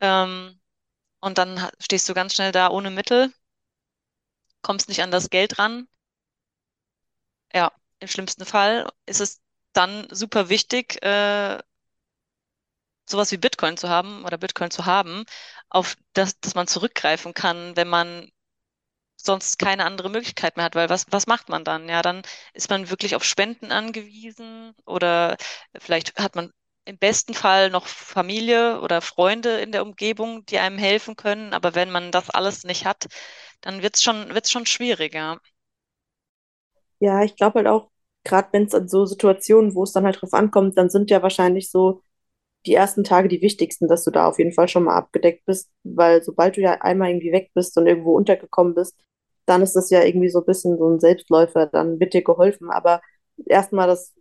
ähm, und dann stehst du ganz schnell da ohne Mittel, kommst nicht an das Geld ran. Ja, im schlimmsten Fall ist es dann super wichtig, äh, sowas wie Bitcoin zu haben oder Bitcoin zu haben, auf das, dass man zurückgreifen kann, wenn man sonst keine andere Möglichkeit mehr hat, weil was, was macht man dann? Ja, dann ist man wirklich auf Spenden angewiesen oder vielleicht hat man im besten Fall noch Familie oder Freunde in der Umgebung, die einem helfen können, aber wenn man das alles nicht hat, dann wird es schon, wird's schon schwieriger. Ja, ich glaube halt auch, gerade wenn es an so Situationen, wo es dann halt drauf ankommt, dann sind ja wahrscheinlich so die ersten Tage die wichtigsten, dass du da auf jeden Fall schon mal abgedeckt bist, weil sobald du ja einmal irgendwie weg bist und irgendwo untergekommen bist, dann ist das ja irgendwie so ein bisschen so ein Selbstläufer, dann wird dir geholfen. Aber erstmal das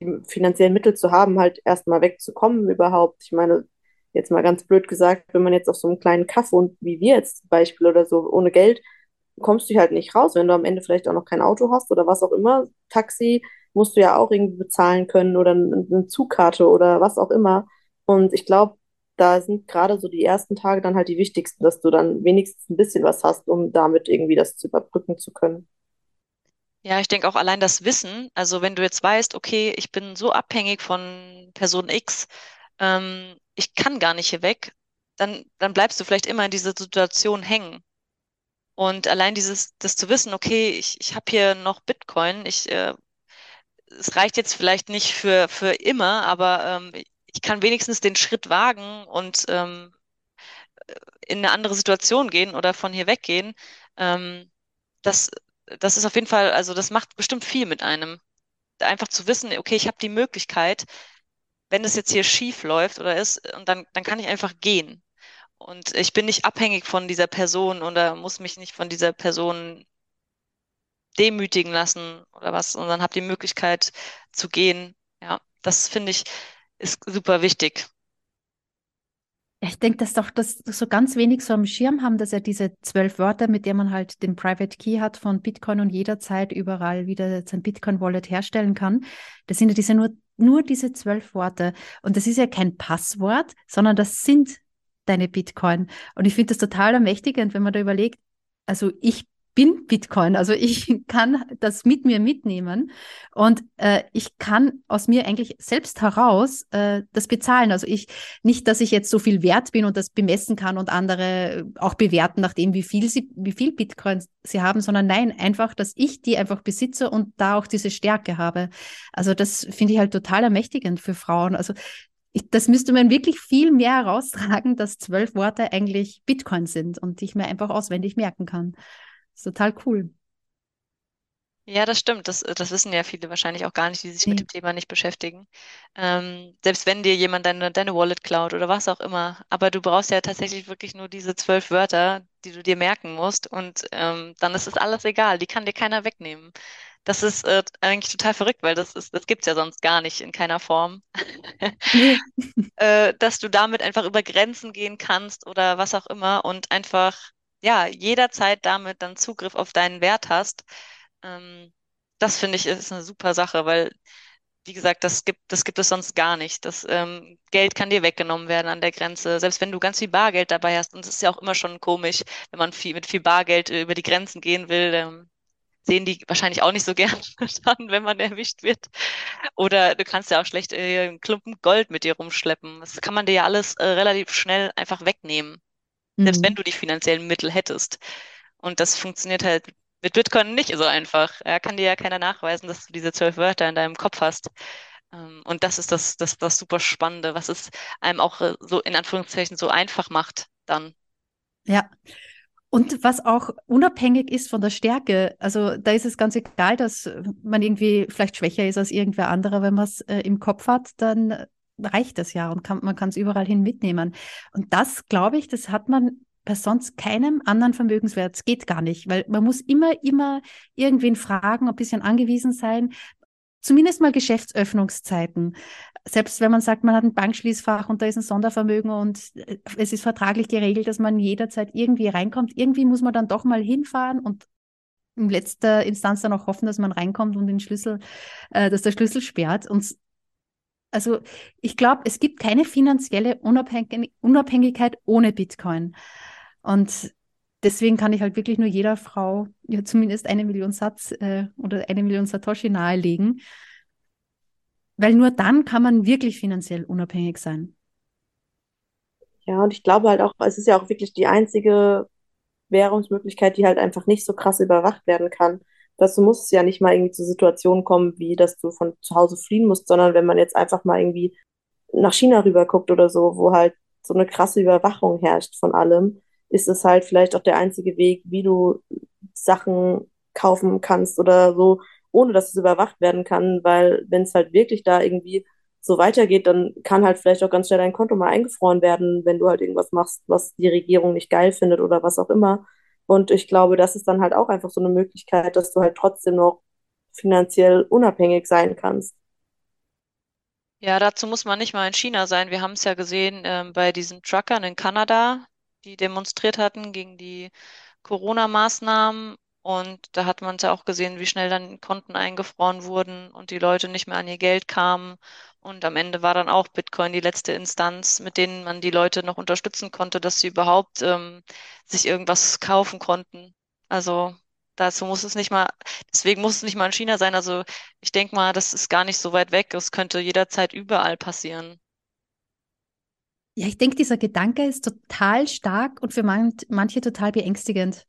die finanziellen Mittel zu haben, halt erstmal wegzukommen überhaupt. Ich meine, jetzt mal ganz blöd gesagt, wenn man jetzt auf so einem kleinen Kaff und wie wir jetzt zum Beispiel oder so ohne Geld, kommst du halt nicht raus, wenn du am Ende vielleicht auch noch kein Auto hast oder was auch immer. Taxi musst du ja auch irgendwie bezahlen können oder eine Zugkarte oder was auch immer. Und ich glaube, da sind gerade so die ersten Tage dann halt die wichtigsten, dass du dann wenigstens ein bisschen was hast, um damit irgendwie das zu überbrücken zu können. Ja, ich denke auch allein das Wissen, also wenn du jetzt weißt, okay, ich bin so abhängig von Person X, ähm, ich kann gar nicht hier weg, dann, dann bleibst du vielleicht immer in dieser Situation hängen. Und allein dieses, das zu wissen, okay, ich, ich habe hier noch Bitcoin, ich, äh, es reicht jetzt vielleicht nicht für, für immer, aber ähm, ich kann wenigstens den Schritt wagen und ähm, in eine andere Situation gehen oder von hier weggehen. Ähm, das, das ist auf jeden Fall, also das macht bestimmt viel mit einem. Einfach zu wissen, okay, ich habe die Möglichkeit, wenn es jetzt hier schief läuft oder ist, und dann, dann kann ich einfach gehen. Und ich bin nicht abhängig von dieser Person oder muss mich nicht von dieser Person demütigen lassen oder was, sondern habe die Möglichkeit zu gehen. Ja, das finde ich ist super wichtig. Ich denke, dass doch das so ganz wenig so am Schirm haben, dass er diese zwölf Wörter, mit denen man halt den Private Key hat von Bitcoin und jederzeit überall wieder sein Bitcoin-Wallet herstellen kann. Das sind ja diese nur, nur diese zwölf Worte. Und das ist ja kein Passwort, sondern das sind deine Bitcoin. Und ich finde das total ermächtigend, wenn man da überlegt, also ich bin Bitcoin, also ich kann das mit mir mitnehmen und äh, ich kann aus mir eigentlich selbst heraus äh, das bezahlen. Also ich nicht, dass ich jetzt so viel wert bin und das bemessen kann und andere auch bewerten, nachdem wie viel sie, wie viel Bitcoin sie haben, sondern nein, einfach, dass ich die einfach besitze und da auch diese Stärke habe. Also das finde ich halt total ermächtigend für Frauen. Also ich, das müsste man wirklich viel mehr heraustragen, dass zwölf Worte eigentlich Bitcoin sind und ich mir einfach auswendig merken kann. Das ist total cool. Ja, das stimmt. Das, das wissen ja viele wahrscheinlich auch gar nicht, die sich mit dem Thema nicht beschäftigen. Ähm, selbst wenn dir jemand deine, deine Wallet klaut oder was auch immer. Aber du brauchst ja tatsächlich wirklich nur diese zwölf Wörter, die du dir merken musst. Und ähm, dann ist es alles egal. Die kann dir keiner wegnehmen. Das ist äh, eigentlich total verrückt, weil das ist, das gibt's ja sonst gar nicht in keiner Form. äh, dass du damit einfach über Grenzen gehen kannst oder was auch immer und einfach, ja, jederzeit damit dann Zugriff auf deinen Wert hast. Ähm, das finde ich ist eine super Sache, weil, wie gesagt, das gibt, das gibt es sonst gar nicht. Das ähm, Geld kann dir weggenommen werden an der Grenze, selbst wenn du ganz viel Bargeld dabei hast. Und es ist ja auch immer schon komisch, wenn man viel, mit viel Bargeld über die Grenzen gehen will. Ähm, sehen die wahrscheinlich auch nicht so gern dann, wenn man erwischt wird. Oder du kannst ja auch schlecht äh, einen Klumpen Gold mit dir rumschleppen. Das kann man dir ja alles äh, relativ schnell einfach wegnehmen. Mhm. Selbst wenn du die finanziellen Mittel hättest. Und das funktioniert halt mit Bitcoin nicht so einfach. Er kann dir ja keiner nachweisen, dass du diese zwölf Wörter in deinem Kopf hast. Ähm, und das ist das, das, das super Spannende, was es einem auch äh, so in Anführungszeichen so einfach macht dann. Ja, und was auch unabhängig ist von der Stärke, also da ist es ganz egal, dass man irgendwie vielleicht schwächer ist als irgendwer anderer, wenn man es äh, im Kopf hat, dann reicht das ja und kann, man kann es überall hin mitnehmen. Und das, glaube ich, das hat man bei sonst keinem anderen Vermögenswert. Es geht gar nicht, weil man muss immer, immer irgendwen fragen, ein bisschen angewiesen sein. Zumindest mal Geschäftsöffnungszeiten selbst wenn man sagt, man hat ein Bankschließfach und da ist ein Sondervermögen und äh, es ist vertraglich geregelt, dass man jederzeit irgendwie reinkommt, irgendwie muss man dann doch mal hinfahren und in letzter Instanz dann auch hoffen, dass man reinkommt und den Schlüssel, äh, dass der Schlüssel sperrt. Und also ich glaube, es gibt keine finanzielle Unabhängig Unabhängigkeit ohne Bitcoin. Und deswegen kann ich halt wirklich nur jeder Frau ja zumindest eine Million Satz äh, oder eine Million Satoshi nahelegen. Weil nur dann kann man wirklich finanziell unabhängig sein. Ja, und ich glaube halt auch, es ist ja auch wirklich die einzige Währungsmöglichkeit, die halt einfach nicht so krass überwacht werden kann. Dazu muss es ja nicht mal irgendwie zu Situationen kommen, wie dass du von zu Hause fliehen musst, sondern wenn man jetzt einfach mal irgendwie nach China rüber guckt oder so, wo halt so eine krasse Überwachung herrscht von allem, ist es halt vielleicht auch der einzige Weg, wie du Sachen kaufen kannst oder so, ohne dass es überwacht werden kann, weil wenn es halt wirklich da irgendwie so weitergeht, dann kann halt vielleicht auch ganz schnell dein Konto mal eingefroren werden, wenn du halt irgendwas machst, was die Regierung nicht geil findet oder was auch immer. Und ich glaube, das ist dann halt auch einfach so eine Möglichkeit, dass du halt trotzdem noch finanziell unabhängig sein kannst. Ja, dazu muss man nicht mal in China sein. Wir haben es ja gesehen ähm, bei diesen Truckern in Kanada, die demonstriert hatten gegen die Corona-Maßnahmen und da hat man es ja auch gesehen, wie schnell dann Konten eingefroren wurden und die Leute nicht mehr an ihr Geld kamen. Und am Ende war dann auch Bitcoin die letzte Instanz, mit denen man die Leute noch unterstützen konnte, dass sie überhaupt ähm, sich irgendwas kaufen konnten. Also dazu muss es nicht mal, deswegen muss es nicht mal in China sein. Also ich denke mal, das ist gar nicht so weit weg. Es könnte jederzeit überall passieren. Ja, ich denke, dieser Gedanke ist total stark und für man, manche total beängstigend.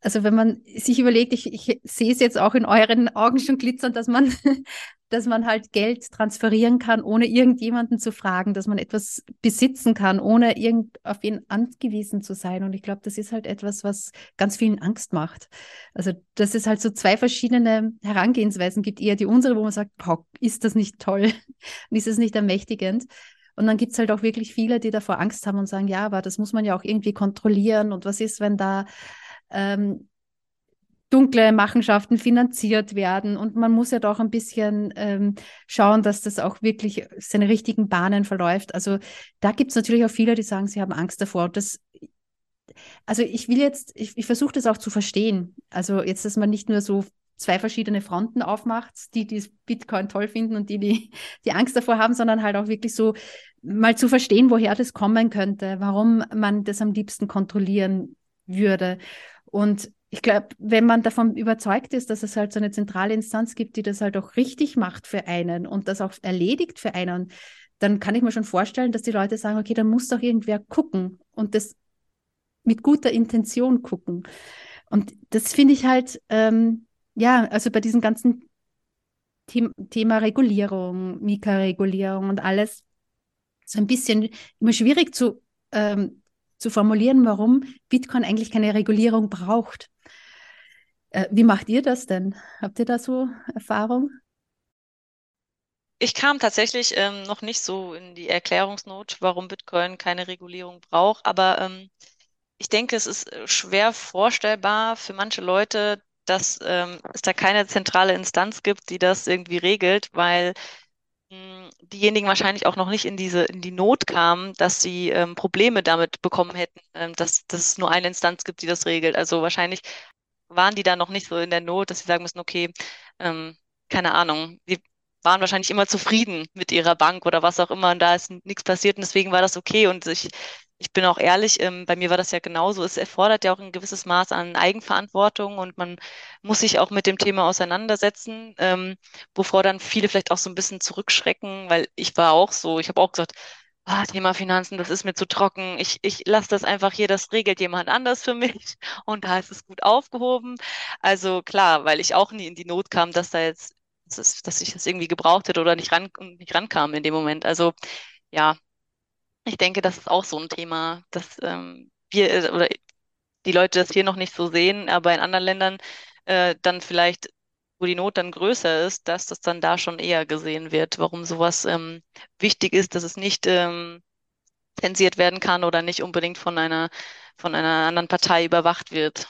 Also wenn man sich überlegt, ich, ich sehe es jetzt auch in euren Augen schon glitzern, dass man, dass man halt Geld transferieren kann, ohne irgendjemanden zu fragen, dass man etwas besitzen kann, ohne irgend auf ihn angewiesen zu sein. Und ich glaube, das ist halt etwas, was ganz vielen Angst macht. Also dass es halt so zwei verschiedene Herangehensweisen gibt, eher die unsere, wo man sagt, oh, ist das nicht toll und ist es nicht ermächtigend. Und dann gibt es halt auch wirklich viele, die davor Angst haben und sagen, ja, aber das muss man ja auch irgendwie kontrollieren. Und was ist, wenn da ähm, dunkle Machenschaften finanziert werden. Und man muss ja doch ein bisschen ähm, schauen, dass das auch wirklich seine richtigen Bahnen verläuft. Also da gibt es natürlich auch viele, die sagen, sie haben Angst davor. Und das, also ich will jetzt, ich, ich versuche das auch zu verstehen. Also jetzt, dass man nicht nur so zwei verschiedene Fronten aufmacht, die, die Bitcoin toll finden und die, die, die Angst davor haben, sondern halt auch wirklich so mal zu verstehen, woher das kommen könnte, warum man das am liebsten kontrollieren würde. Und ich glaube, wenn man davon überzeugt ist, dass es halt so eine zentrale Instanz gibt, die das halt auch richtig macht für einen und das auch erledigt für einen, dann kann ich mir schon vorstellen, dass die Leute sagen, okay, dann muss doch irgendwer gucken und das mit guter Intention gucken. Und das finde ich halt, ähm, ja, also bei diesem ganzen The Thema Regulierung, Mika-Regulierung und alles, so ein bisschen immer schwierig zu ähm, zu formulieren, warum Bitcoin eigentlich keine Regulierung braucht. Äh, wie macht ihr das denn? Habt ihr da so Erfahrung? Ich kam tatsächlich ähm, noch nicht so in die Erklärungsnot, warum Bitcoin keine Regulierung braucht, aber ähm, ich denke, es ist äh, schwer vorstellbar für manche Leute, dass ähm, es da keine zentrale Instanz gibt, die das irgendwie regelt, weil diejenigen wahrscheinlich auch noch nicht in diese, in die Not kamen, dass sie ähm, Probleme damit bekommen hätten, ähm, dass, dass es nur eine Instanz gibt, die das regelt. Also wahrscheinlich waren die da noch nicht so in der Not, dass sie sagen müssen, okay, ähm, keine Ahnung, die waren wahrscheinlich immer zufrieden mit ihrer Bank oder was auch immer und da ist nichts passiert und deswegen war das okay und ich ich bin auch ehrlich, ähm, bei mir war das ja genauso. Es erfordert ja auch ein gewisses Maß an Eigenverantwortung und man muss sich auch mit dem Thema auseinandersetzen, ähm, wovor dann viele vielleicht auch so ein bisschen zurückschrecken, weil ich war auch so, ich habe auch gesagt, ah, Thema Finanzen, das ist mir zu trocken. Ich, ich lasse das einfach hier, das regelt jemand anders für mich und da ist es gut aufgehoben. Also klar, weil ich auch nie in die Not kam, dass da jetzt, dass, ich das irgendwie gebraucht hätte oder nicht ran, nicht rankam in dem Moment. Also ja, ich denke, das ist auch so ein Thema, dass ähm, wir äh, oder die Leute das hier noch nicht so sehen, aber in anderen Ländern äh, dann vielleicht, wo die Not dann größer ist, dass das dann da schon eher gesehen wird, warum sowas ähm, wichtig ist, dass es nicht ähm, zensiert werden kann oder nicht unbedingt von einer, von einer anderen Partei überwacht wird.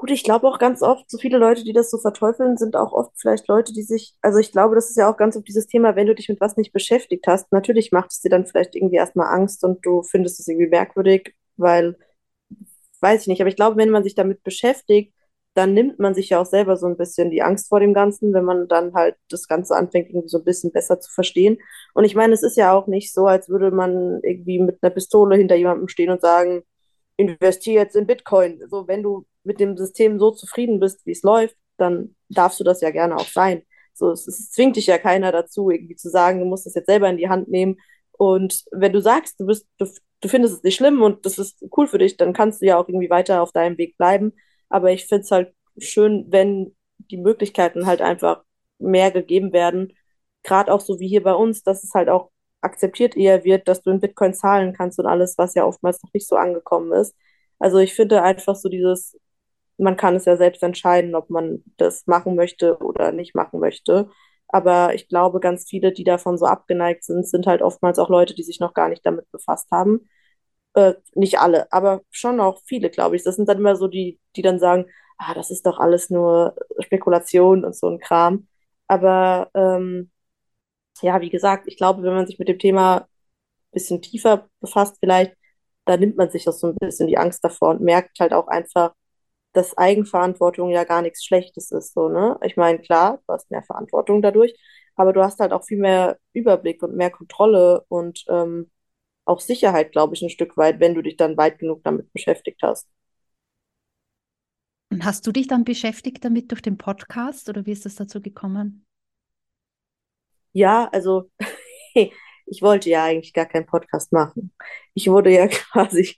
Gut, ich glaube auch ganz oft, so viele Leute, die das so verteufeln, sind auch oft vielleicht Leute, die sich, also ich glaube, das ist ja auch ganz oft dieses Thema, wenn du dich mit was nicht beschäftigt hast, natürlich macht es dir dann vielleicht irgendwie erstmal Angst und du findest es irgendwie merkwürdig, weil, weiß ich nicht, aber ich glaube, wenn man sich damit beschäftigt, dann nimmt man sich ja auch selber so ein bisschen die Angst vor dem Ganzen, wenn man dann halt das Ganze anfängt, irgendwie so ein bisschen besser zu verstehen. Und ich meine, es ist ja auch nicht so, als würde man irgendwie mit einer Pistole hinter jemandem stehen und sagen, investiere jetzt in Bitcoin. So, wenn du mit dem System so zufrieden bist, wie es läuft, dann darfst du das ja gerne auch sein. So, es, es zwingt dich ja keiner dazu, irgendwie zu sagen, du musst das jetzt selber in die Hand nehmen. Und wenn du sagst, du bist, du, du findest es nicht schlimm und das ist cool für dich, dann kannst du ja auch irgendwie weiter auf deinem Weg bleiben. Aber ich finde es halt schön, wenn die Möglichkeiten halt einfach mehr gegeben werden. Gerade auch so wie hier bei uns, dass es halt auch akzeptiert eher wird, dass du in Bitcoin zahlen kannst und alles, was ja oftmals noch nicht so angekommen ist. Also ich finde einfach so dieses, man kann es ja selbst entscheiden, ob man das machen möchte oder nicht machen möchte. Aber ich glaube, ganz viele, die davon so abgeneigt sind, sind halt oftmals auch Leute, die sich noch gar nicht damit befasst haben. Äh, nicht alle, aber schon auch viele, glaube ich. Das sind dann immer so die, die dann sagen, ah, das ist doch alles nur Spekulation und so ein Kram. Aber ähm, ja, wie gesagt, ich glaube, wenn man sich mit dem Thema ein bisschen tiefer befasst, vielleicht, da nimmt man sich auch so ein bisschen die Angst davor und merkt halt auch einfach, dass Eigenverantwortung ja gar nichts Schlechtes ist, so, ne? Ich meine, klar, du hast mehr Verantwortung dadurch, aber du hast halt auch viel mehr Überblick und mehr Kontrolle und ähm, auch Sicherheit, glaube ich, ein Stück weit, wenn du dich dann weit genug damit beschäftigt hast. Und hast du dich dann beschäftigt damit durch den Podcast oder wie ist es dazu gekommen? Ja, also ich wollte ja eigentlich gar keinen Podcast machen. Ich wurde ja quasi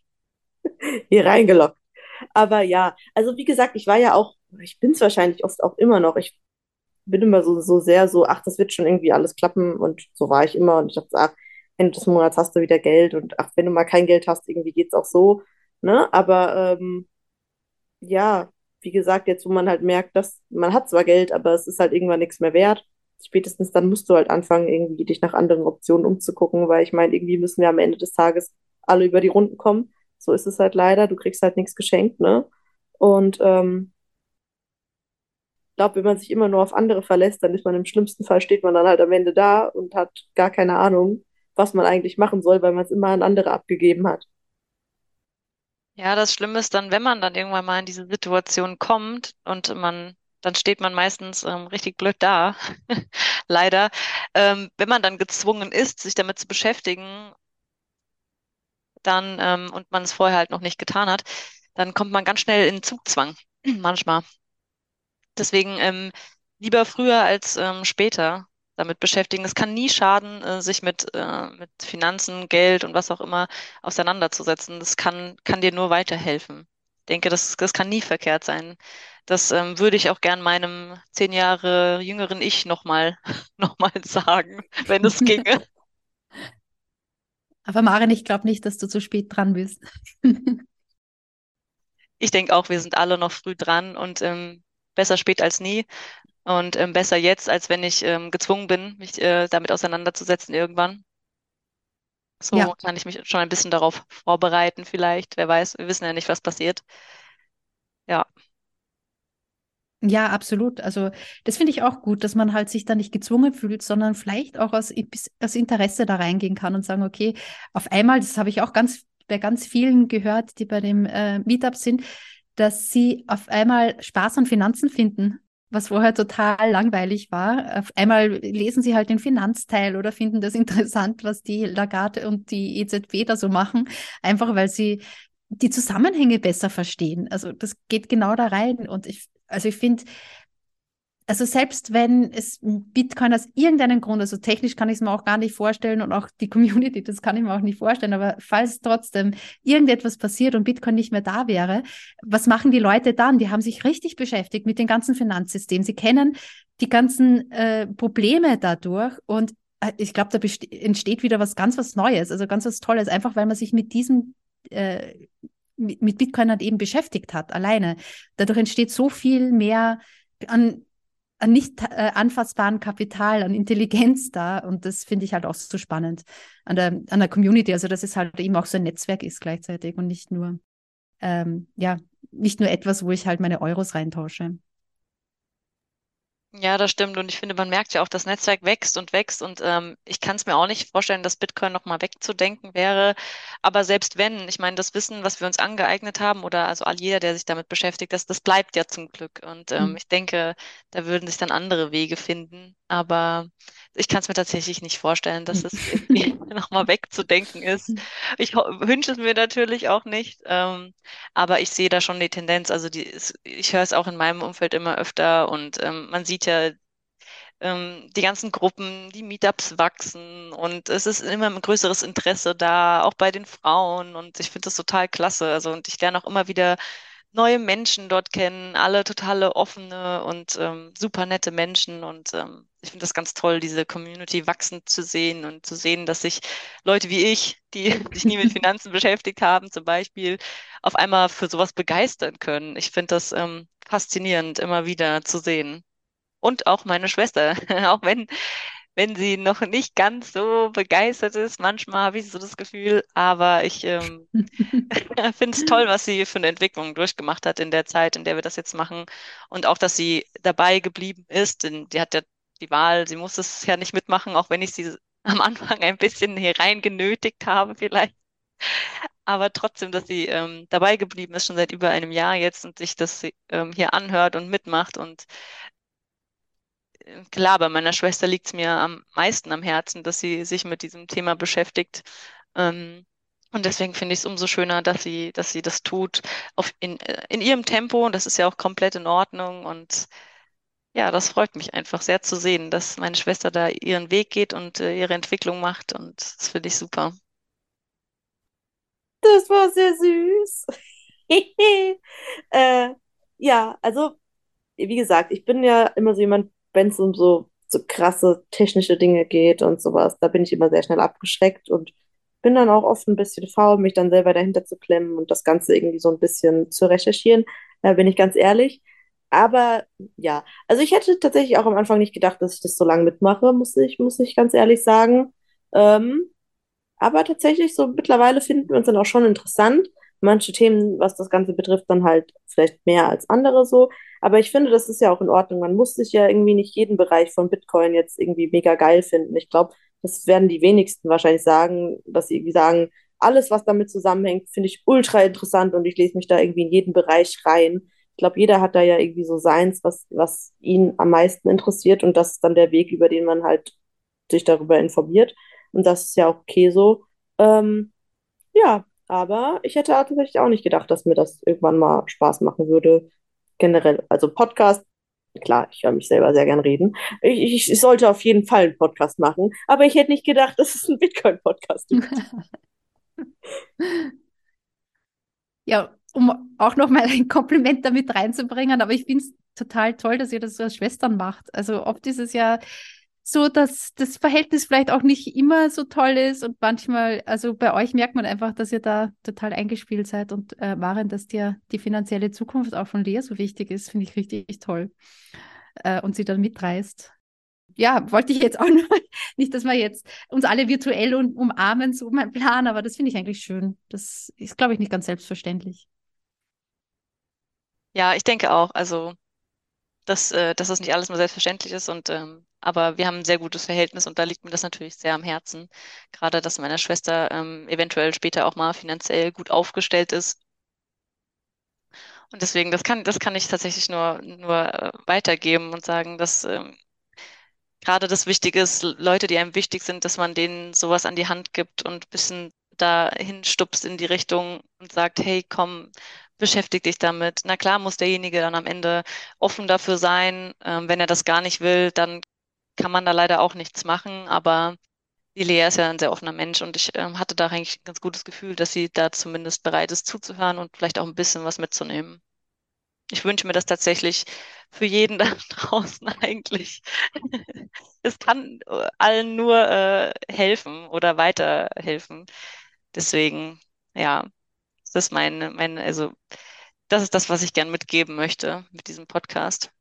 hier reingelockt. Aber ja, also wie gesagt, ich war ja auch, ich bin es wahrscheinlich oft auch immer noch. Ich bin immer so, so sehr so, ach, das wird schon irgendwie alles klappen und so war ich immer und ich dachte, ach, Ende des Monats hast du wieder Geld und ach, wenn du mal kein Geld hast, irgendwie geht es auch so, ne? Aber ähm, ja, wie gesagt, jetzt wo man halt merkt, dass man hat zwar Geld, aber es ist halt irgendwann nichts mehr wert. Spätestens dann musst du halt anfangen, irgendwie dich nach anderen Optionen umzugucken, weil ich meine, irgendwie müssen wir am Ende des Tages alle über die Runden kommen. So ist es halt leider. Du kriegst halt nichts geschenkt, ne? Und ähm, ich glaube, wenn man sich immer nur auf andere verlässt, dann ist man im schlimmsten Fall steht man dann halt am Ende da und hat gar keine Ahnung, was man eigentlich machen soll, weil man es immer an andere abgegeben hat. Ja, das Schlimme ist dann, wenn man dann irgendwann mal in diese Situation kommt und man, dann steht man meistens ähm, richtig blöd da, leider. Ähm, wenn man dann gezwungen ist, sich damit zu beschäftigen, dann ähm, und man es vorher halt noch nicht getan hat, dann kommt man ganz schnell in Zugzwang, manchmal. Deswegen ähm, lieber früher als ähm, später damit beschäftigen. Es kann nie schaden, äh, sich mit, äh, mit Finanzen, Geld und was auch immer auseinanderzusetzen. Das kann, kann dir nur weiterhelfen. Ich denke, das, das kann nie verkehrt sein. Das ähm, würde ich auch gern meinem zehn Jahre jüngeren Ich nochmal noch mal sagen, wenn es ginge. Aber Maren, ich glaube nicht, dass du zu spät dran bist. ich denke auch, wir sind alle noch früh dran und ähm, besser spät als nie. Und ähm, besser jetzt, als wenn ich ähm, gezwungen bin, mich äh, damit auseinanderzusetzen irgendwann. So Ja. kann ich mich schon ein bisschen darauf vorbereiten, vielleicht. Wer weiß, wir wissen ja nicht, was passiert. Ja, absolut. Also das finde ich auch gut, dass man halt sich da nicht gezwungen fühlt, sondern vielleicht auch aus, aus Interesse da reingehen kann und sagen, okay, auf einmal, das habe ich auch ganz bei ganz vielen gehört, die bei dem äh, Meetup sind, dass sie auf einmal Spaß an Finanzen finden, was vorher total langweilig war. Auf einmal lesen sie halt den Finanzteil oder finden das interessant, was die Lagarde und die EZB da so machen, einfach weil sie die Zusammenhänge besser verstehen. Also das geht genau da rein und ich also ich finde, also selbst wenn es Bitcoin aus irgendeinem Grund, also technisch kann ich es mir auch gar nicht vorstellen und auch die Community, das kann ich mir auch nicht vorstellen, aber falls trotzdem irgendetwas passiert und Bitcoin nicht mehr da wäre, was machen die Leute dann? Die haben sich richtig beschäftigt mit dem ganzen Finanzsystem. Sie kennen die ganzen äh, Probleme dadurch und äh, ich glaube, da entsteht wieder was ganz was Neues, also ganz was Tolles, einfach weil man sich mit diesem äh, mit Bitcoin halt eben beschäftigt hat, alleine. Dadurch entsteht so viel mehr an, an nicht äh, anfassbaren Kapital, an Intelligenz da. Und das finde ich halt auch so spannend an der, an der Community. Also, dass es halt eben auch so ein Netzwerk ist gleichzeitig und nicht nur, ähm, ja, nicht nur etwas, wo ich halt meine Euros reintausche. Ja, das stimmt. Und ich finde, man merkt ja auch, das Netzwerk wächst und wächst. Und ähm, ich kann es mir auch nicht vorstellen, dass Bitcoin nochmal wegzudenken wäre. Aber selbst wenn, ich meine, das Wissen, was wir uns angeeignet haben, oder also all jeder, der sich damit beschäftigt, das, das bleibt ja zum Glück. Und ähm, mhm. ich denke, da würden sich dann andere Wege finden. Aber ich kann es mir tatsächlich nicht vorstellen, dass es irgendwie nochmal wegzudenken ist. Mhm. Ich wünsche es mir natürlich auch nicht. Ähm, aber ich sehe da schon die Tendenz. Also die, ich höre es auch in meinem Umfeld immer öfter und ähm, man sieht ja ähm, die ganzen Gruppen, die Meetups wachsen und es ist immer ein größeres Interesse da, auch bei den Frauen und ich finde das total klasse. Also und ich lerne auch immer wieder neue Menschen dort kennen, alle totale offene und ähm, super nette Menschen und ähm, ich finde das ganz toll, diese Community wachsen zu sehen und zu sehen, dass sich Leute wie ich, die sich nie mit Finanzen beschäftigt haben, zum Beispiel, auf einmal für sowas begeistern können. Ich finde das ähm, faszinierend, immer wieder zu sehen und auch meine Schwester, auch wenn, wenn sie noch nicht ganz so begeistert ist. Manchmal habe ich so das Gefühl, aber ich ähm, finde es toll, was sie für eine Entwicklung durchgemacht hat in der Zeit, in der wir das jetzt machen. Und auch, dass sie dabei geblieben ist, denn die hat ja die Wahl, sie muss es ja nicht mitmachen, auch wenn ich sie am Anfang ein bisschen hier rein genötigt habe, vielleicht. Aber trotzdem, dass sie ähm, dabei geblieben ist, schon seit über einem Jahr jetzt und sich das ähm, hier anhört und mitmacht und klar, bei meiner Schwester liegt es mir am meisten am Herzen, dass sie sich mit diesem Thema beschäftigt. Ähm, und deswegen finde ich es umso schöner, dass sie, dass sie das tut auf in, in ihrem Tempo. Und das ist ja auch komplett in Ordnung. Und Ja, das freut mich einfach sehr zu sehen, dass meine Schwester da ihren Weg geht und äh, ihre Entwicklung macht und das finde ich super. Das war sehr süß. äh, ja, also, wie gesagt, ich bin ja immer so jemand, wenn es um so, so krasse technische Dinge geht und sowas, da bin ich immer sehr schnell abgeschreckt und bin dann auch oft ein bisschen faul, mich dann selber dahinter zu klemmen und das Ganze irgendwie so ein bisschen zu recherchieren. Da bin ich ganz ehrlich. Aber ja, also ich hätte tatsächlich auch am Anfang nicht gedacht, dass ich das so lange mitmache, muss ich, muss ich ganz ehrlich sagen. Ähm, aber tatsächlich, so mittlerweile finden wir uns dann auch schon interessant. Manche Themen, was das Ganze betrifft, dann halt vielleicht mehr als andere so. Aber ich finde, das ist ja auch in Ordnung. Man muss sich ja irgendwie nicht jeden Bereich von Bitcoin jetzt irgendwie mega geil finden. Ich glaube, das werden die wenigsten wahrscheinlich sagen, dass sie irgendwie sagen, alles, was damit zusammenhängt, finde ich ultra interessant und ich lese mich da irgendwie in jeden Bereich rein. Ich glaube, jeder hat da ja irgendwie so seins, was, was ihn am meisten interessiert und das ist dann der Weg, über den man halt sich darüber informiert. Und das ist ja auch okay so. Ähm, ja, aber ich hätte tatsächlich auch nicht gedacht, dass mir das irgendwann mal Spaß machen würde. Generell, also Podcast, klar, ich höre mich selber sehr gern reden. Ich, ich, sollte auf jeden Fall einen Podcast machen, aber ich hätte nicht gedacht, dass es einen Bitcoin-Podcast gibt. ja, um auch nochmal ein Kompliment damit reinzubringen, aber ich finde es total toll, dass ihr das so als Schwestern macht. Also oft ist es ja so, dass das Verhältnis vielleicht auch nicht immer so toll ist und manchmal, also bei euch merkt man einfach, dass ihr da total eingespielt seid und äh, Maren, dass dir die finanzielle Zukunft auch von Lea so wichtig ist, finde ich richtig toll äh, und sie dann mitreißt. Ja, wollte ich jetzt auch noch, nicht, dass wir jetzt uns alle virtuell um, umarmen, so mein Plan, aber das finde ich eigentlich schön. Das ist, glaube ich, nicht ganz selbstverständlich. Ja, ich denke auch. Also dass, äh, dass das nicht alles nur selbstverständlich ist und ähm, aber wir haben ein sehr gutes Verhältnis und da liegt mir das natürlich sehr am Herzen. Gerade, dass meine Schwester ähm, eventuell später auch mal finanziell gut aufgestellt ist. Und deswegen, das kann, das kann ich tatsächlich nur, nur äh, weitergeben und sagen, dass ähm, gerade das Wichtige ist, Leute, die einem wichtig sind, dass man denen sowas an die Hand gibt und ein bisschen dahin stupst in die Richtung und sagt, hey, komm, beschäftig dich damit. Na klar muss derjenige dann am Ende offen dafür sein. Ähm, wenn er das gar nicht will, dann kann man da leider auch nichts machen. Aber die Lea ist ja ein sehr offener Mensch und ich ähm, hatte da eigentlich ein ganz gutes Gefühl, dass sie da zumindest bereit ist zuzuhören und vielleicht auch ein bisschen was mitzunehmen. Ich wünsche mir das tatsächlich für jeden da draußen eigentlich. es kann äh, allen nur äh, helfen oder weiterhelfen. Deswegen, ja, das ist mein, mein, also das ist das, was ich gern mitgeben möchte mit diesem Podcast.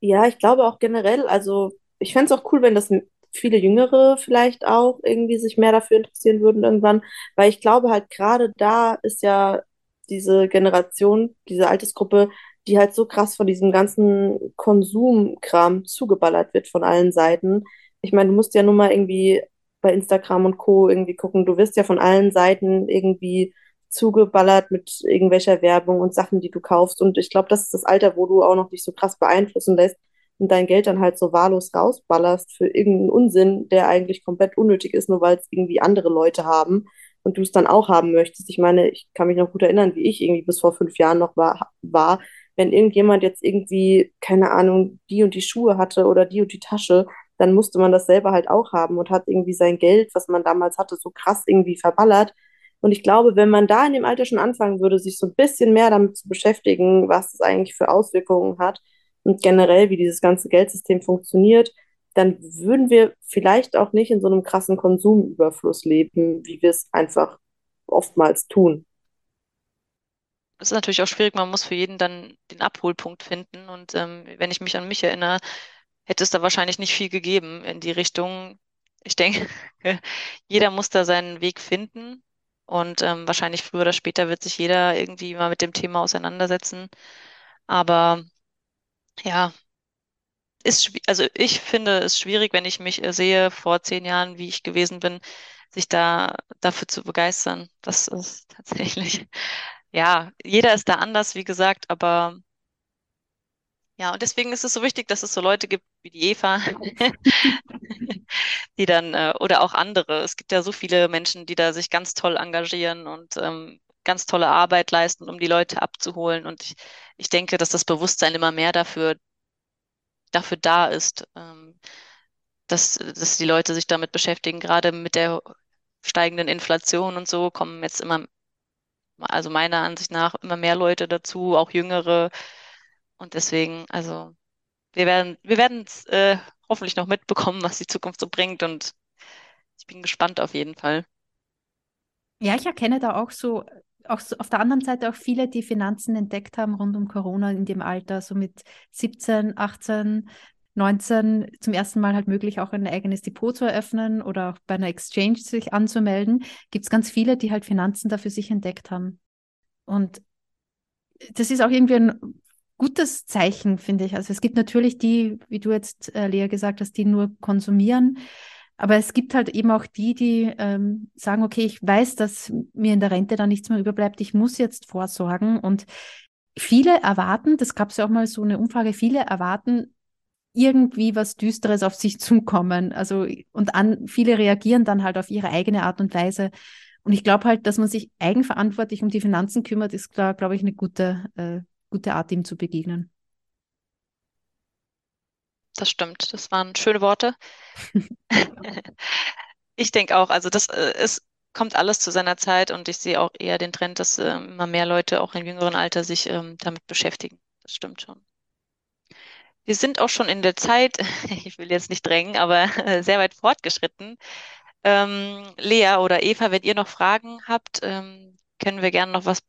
Ja, ich glaube auch generell, also ich fände es auch cool, wenn das viele Jüngere vielleicht auch irgendwie sich mehr dafür interessieren würden irgendwann, weil ich glaube halt gerade da ist ja diese Generation, diese Altersgruppe, die halt so krass von diesem ganzen Konsumkram zugeballert wird von allen Seiten. Ich meine, du musst ja nur mal irgendwie bei Instagram und Co. irgendwie gucken. Du wirst ja von allen Seiten irgendwie zugeballert mit irgendwelcher Werbung und Sachen, die du kaufst. Und ich glaube, das ist das Alter, wo du auch noch nicht so krass beeinflussen lässt und dein Geld dann halt so wahllos rausballerst für irgendeinen Unsinn, der eigentlich komplett unnötig ist, nur weil es irgendwie andere Leute haben und du es dann auch haben möchtest. Ich meine, ich kann mich noch gut erinnern, wie ich irgendwie bis vor fünf Jahren noch war, war wenn irgendjemand jetzt irgendwie, keine Ahnung, die und die Schuhe hatte oder die und die Tasche, dann musste man das selber halt auch haben und hat irgendwie sein Geld, was man damals hatte, so krass irgendwie verballert. Und ich glaube, wenn man da in dem Alter schon anfangen würde, sich so ein bisschen mehr damit zu beschäftigen, was es eigentlich für Auswirkungen hat und generell, wie dieses ganze Geldsystem funktioniert, dann würden wir vielleicht auch nicht in so einem krassen Konsumüberfluss leben, wie wir es einfach oftmals tun. Das ist natürlich auch schwierig, man muss für jeden dann den Abholpunkt finden. Und ähm, wenn ich mich an mich erinnere, hätte es da wahrscheinlich nicht viel gegeben in die Richtung. Ich denke, jeder muss da seinen Weg finden. Und ähm, wahrscheinlich früher oder später wird sich jeder irgendwie mal mit dem Thema auseinandersetzen. Aber ja, ist, also ich finde es schwierig, wenn ich mich äh, sehe vor zehn Jahren, wie ich gewesen bin, sich da dafür zu begeistern. Das ist tatsächlich, ja, jeder ist da anders, wie gesagt, aber ja, und deswegen ist es so wichtig, dass es so Leute gibt wie die Eva, die dann, äh, oder auch andere. Es gibt ja so viele Menschen, die da sich ganz toll engagieren und ähm, ganz tolle Arbeit leisten, um die Leute abzuholen. Und ich, ich denke, dass das Bewusstsein immer mehr dafür, dafür da ist, ähm, dass, dass die Leute sich damit beschäftigen. Gerade mit der steigenden Inflation und so kommen jetzt immer, also meiner Ansicht nach, immer mehr Leute dazu, auch jüngere. Und deswegen, also wir werden, wir werden es äh, hoffentlich noch mitbekommen, was die Zukunft so bringt. Und ich bin gespannt auf jeden Fall. Ja, ich erkenne da auch so, auch so auf der anderen Seite auch viele, die Finanzen entdeckt haben rund um Corona in dem Alter, so mit 17, 18, 19 zum ersten Mal halt möglich, auch ein eigenes Depot zu eröffnen oder auch bei einer Exchange sich anzumelden. Gibt es ganz viele, die halt Finanzen dafür sich entdeckt haben. Und das ist auch irgendwie ein gutes Zeichen, finde ich. Also es gibt natürlich die, wie du jetzt, äh, Lea, gesagt hast, die nur konsumieren. Aber es gibt halt eben auch die, die ähm, sagen, okay, ich weiß, dass mir in der Rente da nichts mehr überbleibt, ich muss jetzt vorsorgen. Und viele erwarten, das gab es ja auch mal so eine Umfrage, viele erwarten irgendwie was Düsteres auf sich zukommen. Also, und an, viele reagieren dann halt auf ihre eigene Art und Weise. Und ich glaube halt, dass man sich eigenverantwortlich um die Finanzen kümmert, ist, glaube ich, eine gute, äh, gute Art, ihm zu begegnen. Das stimmt, das waren schöne Worte. ich denke auch, also das äh, es kommt alles zu seiner Zeit und ich sehe auch eher den Trend, dass äh, immer mehr Leute auch im jüngeren Alter sich ähm, damit beschäftigen. Das stimmt schon. Wir sind auch schon in der Zeit, ich will jetzt nicht drängen, aber äh, sehr weit fortgeschritten. Ähm, Lea oder Eva, wenn ihr noch Fragen habt, ähm, können wir gerne noch was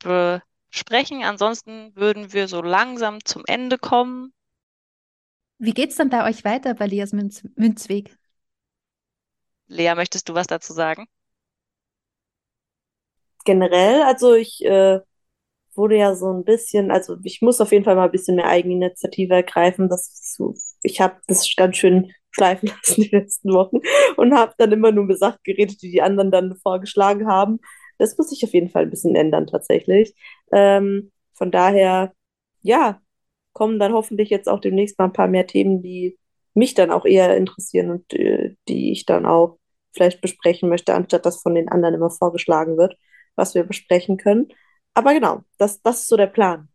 besprechen. Ansonsten würden wir so langsam zum Ende kommen. Wie geht es dann bei euch weiter bei Leas Münz Münzweg? Lea, möchtest du was dazu sagen? Generell, also ich äh, wurde ja so ein bisschen, also ich muss auf jeden Fall mal ein bisschen mehr Eigeninitiative ergreifen. Das so, ich habe das ganz schön schleifen lassen die letzten Wochen und habe dann immer nur über Sachen geredet, die die anderen dann vorgeschlagen haben. Das muss sich auf jeden Fall ein bisschen ändern tatsächlich. Ähm, von daher, ja, kommen dann hoffentlich jetzt auch demnächst mal ein paar mehr Themen, die mich dann auch eher interessieren und äh, die ich dann auch vielleicht besprechen möchte, anstatt dass von den anderen immer vorgeschlagen wird, was wir besprechen können. Aber genau, das, das ist so der Plan.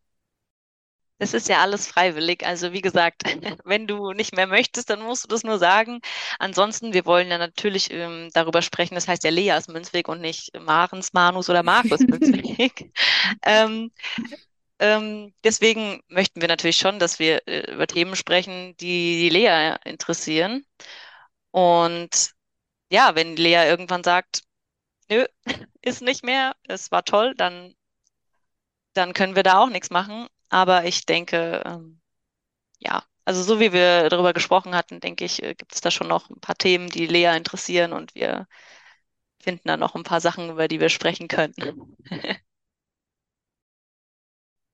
Es ist ja alles freiwillig. Also wie gesagt, wenn du nicht mehr möchtest, dann musst du das nur sagen. Ansonsten, wir wollen ja natürlich ähm, darüber sprechen. Das heißt ja Leas Münzweg und nicht Marens, Manus oder Markus Münzweg. ähm, ähm, deswegen möchten wir natürlich schon, dass wir äh, über Themen sprechen, die die Lea interessieren. Und ja, wenn Lea irgendwann sagt, nö, ist nicht mehr, es war toll, dann, dann können wir da auch nichts machen. Aber ich denke, ähm, ja, also so wie wir darüber gesprochen hatten, denke ich, äh, gibt es da schon noch ein paar Themen, die Lea interessieren und wir finden da noch ein paar Sachen, über die wir sprechen können.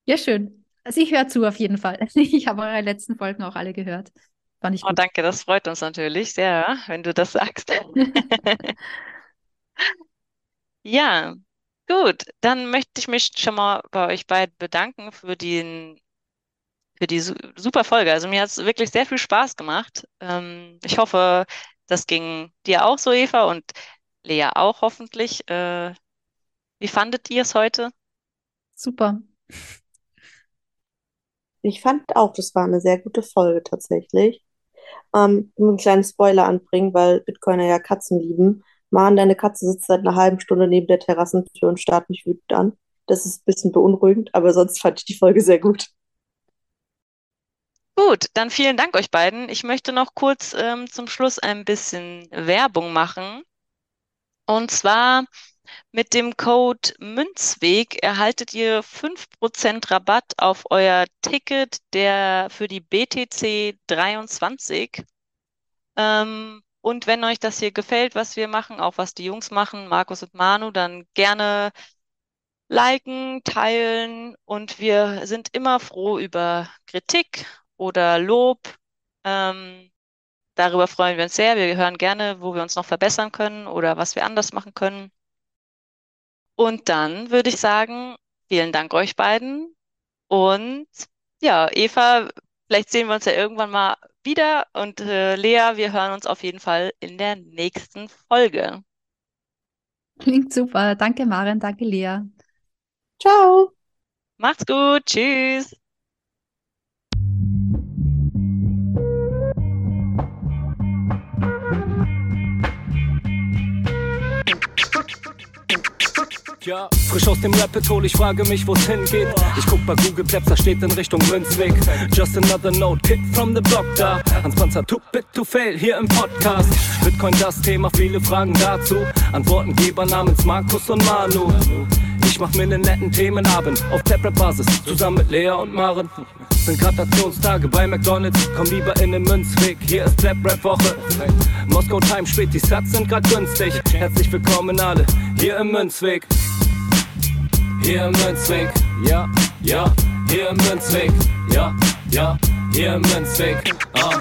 Ja, schön. Also ich höre zu auf jeden Fall. Ich habe eure letzten Folgen auch alle gehört. Fand ich Oh, gut. danke, das freut uns natürlich sehr, wenn du das sagst. Ja, gut. Dann möchte ich mich schon mal bei euch beiden bedanken für den, für die su super Folge. Also mir hat es wirklich sehr viel Spaß gemacht. Ähm, ich hoffe, das ging dir auch so, Eva, und Lea auch hoffentlich. Äh, wie fandet ihr es heute? Super. Ich fand auch, das war eine sehr gute Folge tatsächlich. Ähm, nur einen kleinen Spoiler anbringen, weil Bitcoiner ja Katzen lieben. Mann, deine Katze sitzt seit einer halben Stunde neben der Terrassentür und starrt mich wütend an. Das ist ein bisschen beunruhigend, aber sonst fand ich die Folge sehr gut. Gut, dann vielen Dank euch beiden. Ich möchte noch kurz ähm, zum Schluss ein bisschen Werbung machen. Und zwar mit dem Code Münzweg erhaltet ihr 5% Rabatt auf euer Ticket der für die BTC 23. Ähm, und wenn euch das hier gefällt, was wir machen, auch was die Jungs machen, Markus und Manu, dann gerne liken, teilen und wir sind immer froh über Kritik oder Lob. Ähm, darüber freuen wir uns sehr. Wir hören gerne, wo wir uns noch verbessern können oder was wir anders machen können. Und dann würde ich sagen, vielen Dank euch beiden. Und ja, Eva, vielleicht sehen wir uns ja irgendwann mal wieder. Und äh, Lea, wir hören uns auf jeden Fall in der nächsten Folge. Klingt super. Danke, Maren. Danke, Lea. Ciao. Macht's gut. Tschüss. Frisch aus dem Rapid hol, ich frage mich, wo's hingeht. Ich guck bei Google Maps, da steht in Richtung Münzweg. Just another note, Kid from the block da. Hans Panzer, too bit to fail, hier im Podcast. Bitcoin das Thema, viele Fragen dazu. Antwortengeber namens Markus und Manu. Ich mach mir nen netten Themenabend auf Taprap-Basis, zusammen mit Lea und Maren. Sind Gratationstage bei McDonalds, komm lieber in den Münzweg, hier ist Clap-Rap-Woche. Moskau Time spät, die Sats sind grad günstig. Herzlich willkommen alle, hier im Münzweg. Hier im Münzweg, ja, ja, hier im Münzweg, ja, ja, hier im Münzweg, ah,